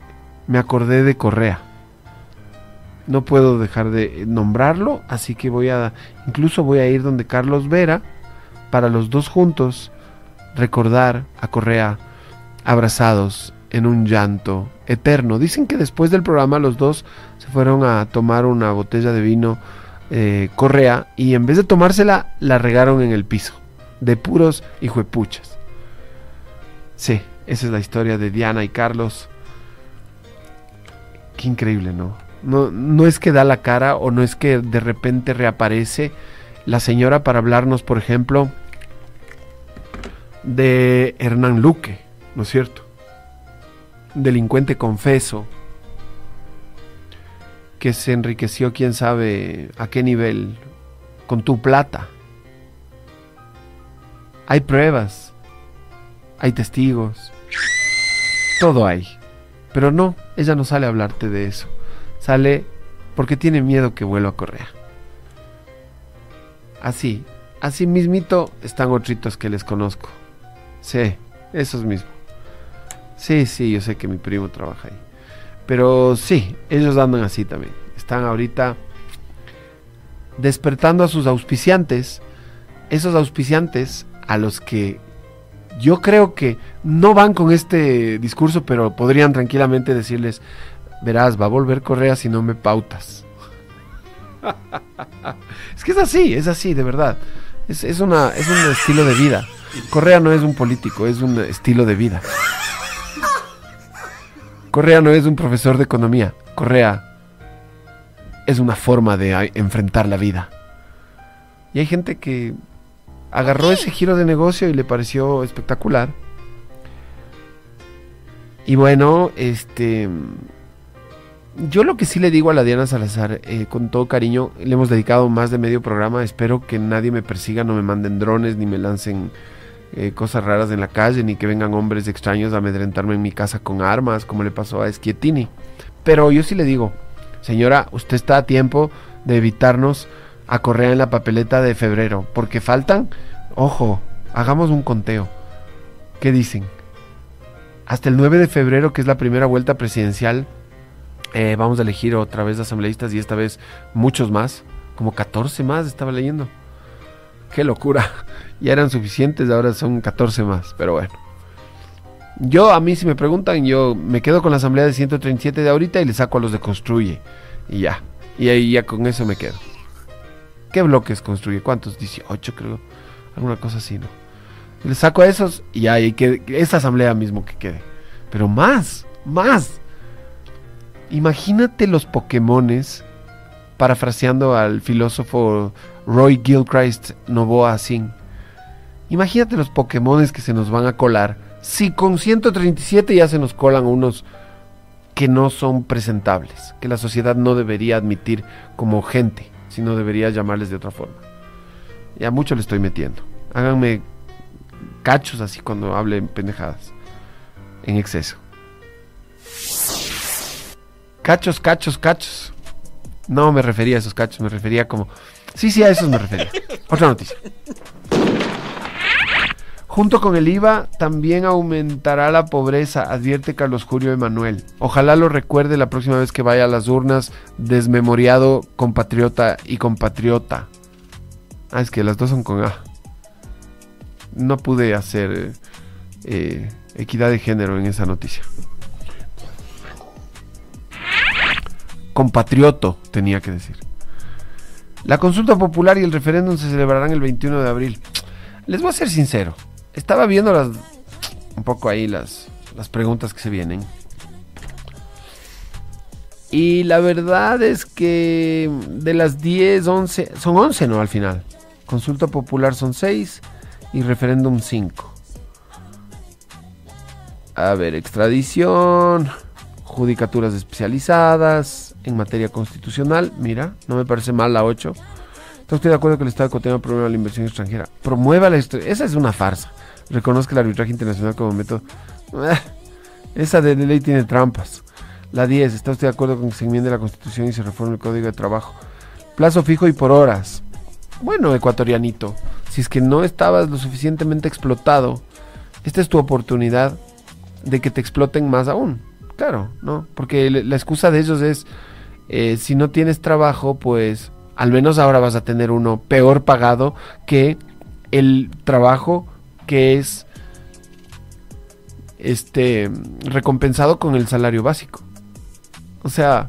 me acordé de Correa. No puedo dejar de nombrarlo, así que voy a, incluso voy a ir donde Carlos Vera para los dos juntos recordar a Correa abrazados en un llanto eterno. Dicen que después del programa los dos se fueron a tomar una botella de vino eh, Correa y en vez de tomársela la regaron en el piso de puros hijuepuchas. Sí, esa es la historia de Diana y Carlos. Qué increíble, ¿no? No, no es que da la cara o no es que de repente reaparece la señora para hablarnos, por ejemplo, de Hernán Luque, ¿no es cierto? Delincuente confeso, que se enriqueció quién sabe a qué nivel con tu plata. Hay pruebas, hay testigos, todo hay. Pero no, ella no sale a hablarte de eso. Sale porque tiene miedo que vuelva a Correa. Así, así mismito están otritos que les conozco. Sí, esos mismos. Sí, sí, yo sé que mi primo trabaja ahí. Pero sí, ellos andan así también. Están ahorita despertando a sus auspiciantes. Esos auspiciantes a los que yo creo que no van con este discurso, pero podrían tranquilamente decirles, verás, va a volver Correa si no me pautas. es que es así, es así, de verdad. Es, es, una, es un estilo de vida. Correa no es un político, es un estilo de vida. Correa no es un profesor de economía. Correa es una forma de enfrentar la vida. Y hay gente que agarró ese giro de negocio y le pareció espectacular. Y bueno, este. Yo lo que sí le digo a la Diana Salazar, eh, con todo cariño, le hemos dedicado más de medio programa. Espero que nadie me persiga, no me manden drones, ni me lancen eh, cosas raras en la calle, ni que vengan hombres extraños a amedrentarme en mi casa con armas, como le pasó a Schiettini. Pero yo sí le digo, señora, usted está a tiempo de evitarnos a Correa en la papeleta de febrero, porque faltan, ojo, hagamos un conteo. ¿Qué dicen? Hasta el 9 de febrero, que es la primera vuelta presidencial, eh, vamos a elegir otra vez asambleístas y esta vez muchos más, como 14 más estaba leyendo. Qué locura. Ya eran suficientes, ahora son 14 más, pero bueno. Yo, a mí si me preguntan, yo me quedo con la asamblea de 137 de ahorita y le saco a los de Construye. Y ya. Y ahí ya con eso me quedo. ¿Qué bloques construye? ¿Cuántos? 18 creo. Alguna cosa así, ¿no? Le saco a esos y y que esa asamblea mismo que quede. Pero más, más. Imagínate los Pokémones, parafraseando al filósofo Roy Gilchrist Novoa Singh. Imagínate los Pokémones que se nos van a colar. Si con 137 ya se nos colan unos que no son presentables, que la sociedad no debería admitir como gente, sino debería llamarles de otra forma. Ya mucho le estoy metiendo. Háganme cachos así cuando hablen pendejadas. En exceso. Cachos, cachos, cachos. No me refería a esos cachos, me refería como... Sí, sí, a esos me refería. Otra noticia. Junto con el IVA también aumentará la pobreza, advierte Carlos Julio Emanuel. Ojalá lo recuerde la próxima vez que vaya a las urnas, desmemoriado compatriota y compatriota. Ah, es que las dos son con A. No pude hacer eh, equidad de género en esa noticia. Compatrioto, tenía que decir. La consulta popular y el referéndum se celebrarán el 21 de abril. Les voy a ser sincero. Estaba viendo las, un poco ahí las, las preguntas que se vienen. Y la verdad es que de las 10, 11, son 11, ¿no? Al final. Consulta popular son 6 y referéndum 5. A ver, extradición, judicaturas especializadas en materia constitucional. Mira, no me parece mal la 8. Estoy de acuerdo que el Estado ecuatoriano promueva la inversión extranjera. Promueva la Esa es una farsa. Reconozca el arbitraje internacional como método. Esa de ley tiene trampas. La 10. ¿Está usted de acuerdo con que se enmiende la Constitución y se reforme el Código de Trabajo? Plazo fijo y por horas. Bueno, ecuatorianito, si es que no estabas lo suficientemente explotado, esta es tu oportunidad de que te exploten más aún. Claro, ¿no? Porque la excusa de ellos es, eh, si no tienes trabajo, pues al menos ahora vas a tener uno peor pagado que el trabajo que es este recompensado con el salario básico. O sea,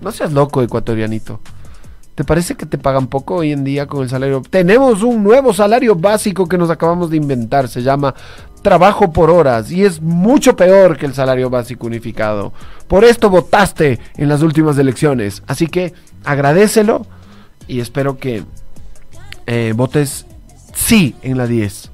no seas loco, ecuatorianito. ¿Te parece que te pagan poco hoy en día con el salario? Tenemos un nuevo salario básico que nos acabamos de inventar. Se llama trabajo por horas y es mucho peor que el salario básico unificado. Por esto votaste en las últimas elecciones. Así que agradecelo y espero que eh, votes sí en la 10.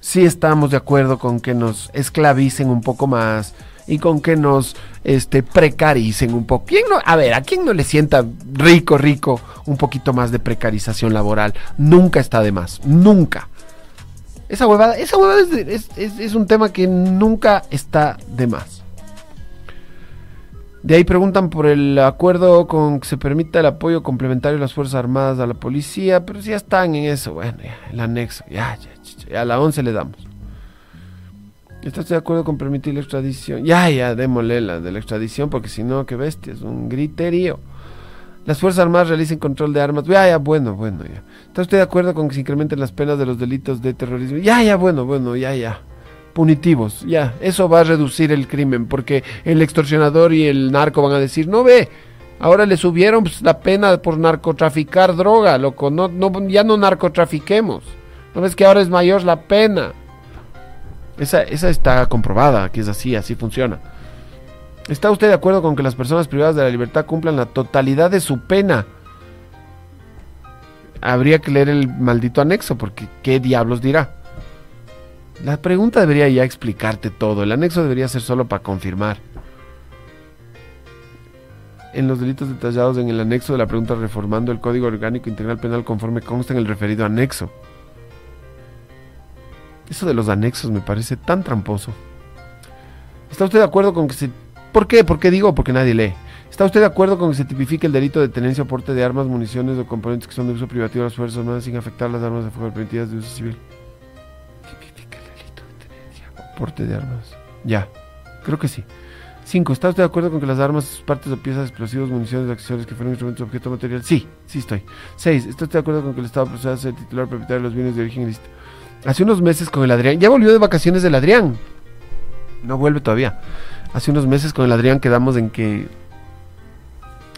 Sí estamos de acuerdo con que nos esclavicen un poco más y con que nos este, precaricen un poco. ¿Quién no, a ver, ¿a quién no le sienta rico, rico un poquito más de precarización laboral? Nunca está de más, nunca. Esa huevada, esa huevada es, es, un tema que nunca está de más. De ahí preguntan por el acuerdo con que se permita el apoyo complementario de las Fuerzas Armadas a la policía, pero si ya están en eso, bueno, ya, el anexo, ya, ya, ya, ya a la 11 le damos. ¿Estás de acuerdo con permitir la extradición? Ya, ya, démosle la de la extradición, porque si no, qué bestia, es un griterío. Las Fuerzas Armadas realicen control de armas. Ya, ya, bueno, bueno, ya. ¿Está usted de acuerdo con que se incrementen las penas de los delitos de terrorismo? Ya, ya, bueno, bueno, ya, ya. Punitivos, ya. Eso va a reducir el crimen, porque el extorsionador y el narco van a decir, no ve, ahora le subieron pues, la pena por narcotraficar droga, loco. No, no, ya no narcotrafiquemos. ¿No ves que ahora es mayor la pena? Esa, esa está comprobada, que es así, así funciona. ¿Está usted de acuerdo con que las personas privadas de la libertad cumplan la totalidad de su pena? Habría que leer el maldito anexo, porque ¿qué diablos dirá? La pregunta debería ya explicarte todo. El anexo debería ser solo para confirmar. En los delitos detallados en el anexo de la pregunta reformando el Código Orgánico Integral Penal conforme consta en el referido anexo. Eso de los anexos me parece tan tramposo. ¿Está usted de acuerdo con que se... ¿Por qué? ¿Por qué digo? Porque nadie lee. ¿Está usted de acuerdo con que se tipifique el delito de tenencia o porte de armas, municiones o componentes que son de uso privativo de las Fuerzas Armadas sin afectar las armas de fuego permitidas de uso civil? Tipifica el delito de tenencia o porte de armas. Ya, creo que sí. 5. ¿Está usted de acuerdo con que las armas, partes o piezas, explosivos, municiones, accesorios que fueron instrumentos de objeto material? Sí, sí estoy. 6. ¿Está usted de acuerdo con que el Estado proceda a ser titular propietario de los bienes de origen ilícito? Hace unos meses con el Adrián, ya volvió de vacaciones del Adrián. No vuelve todavía. Hace unos meses con el Adrián quedamos en que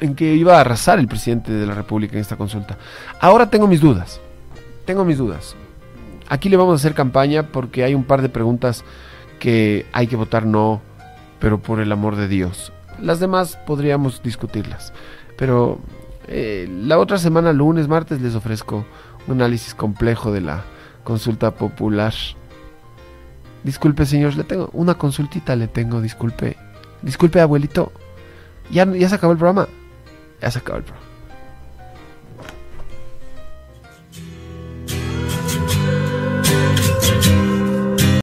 en que iba a arrasar el presidente de la República en esta consulta. Ahora tengo mis dudas. Tengo mis dudas. Aquí le vamos a hacer campaña porque hay un par de preguntas que hay que votar no, pero por el amor de Dios. Las demás podríamos discutirlas. Pero eh, la otra semana, lunes, martes, les ofrezco un análisis complejo de la consulta popular. Disculpe, señor, le tengo una consultita, le tengo, disculpe. Disculpe, abuelito. Ya, ya se acabó el programa. Ya se acabó el programa.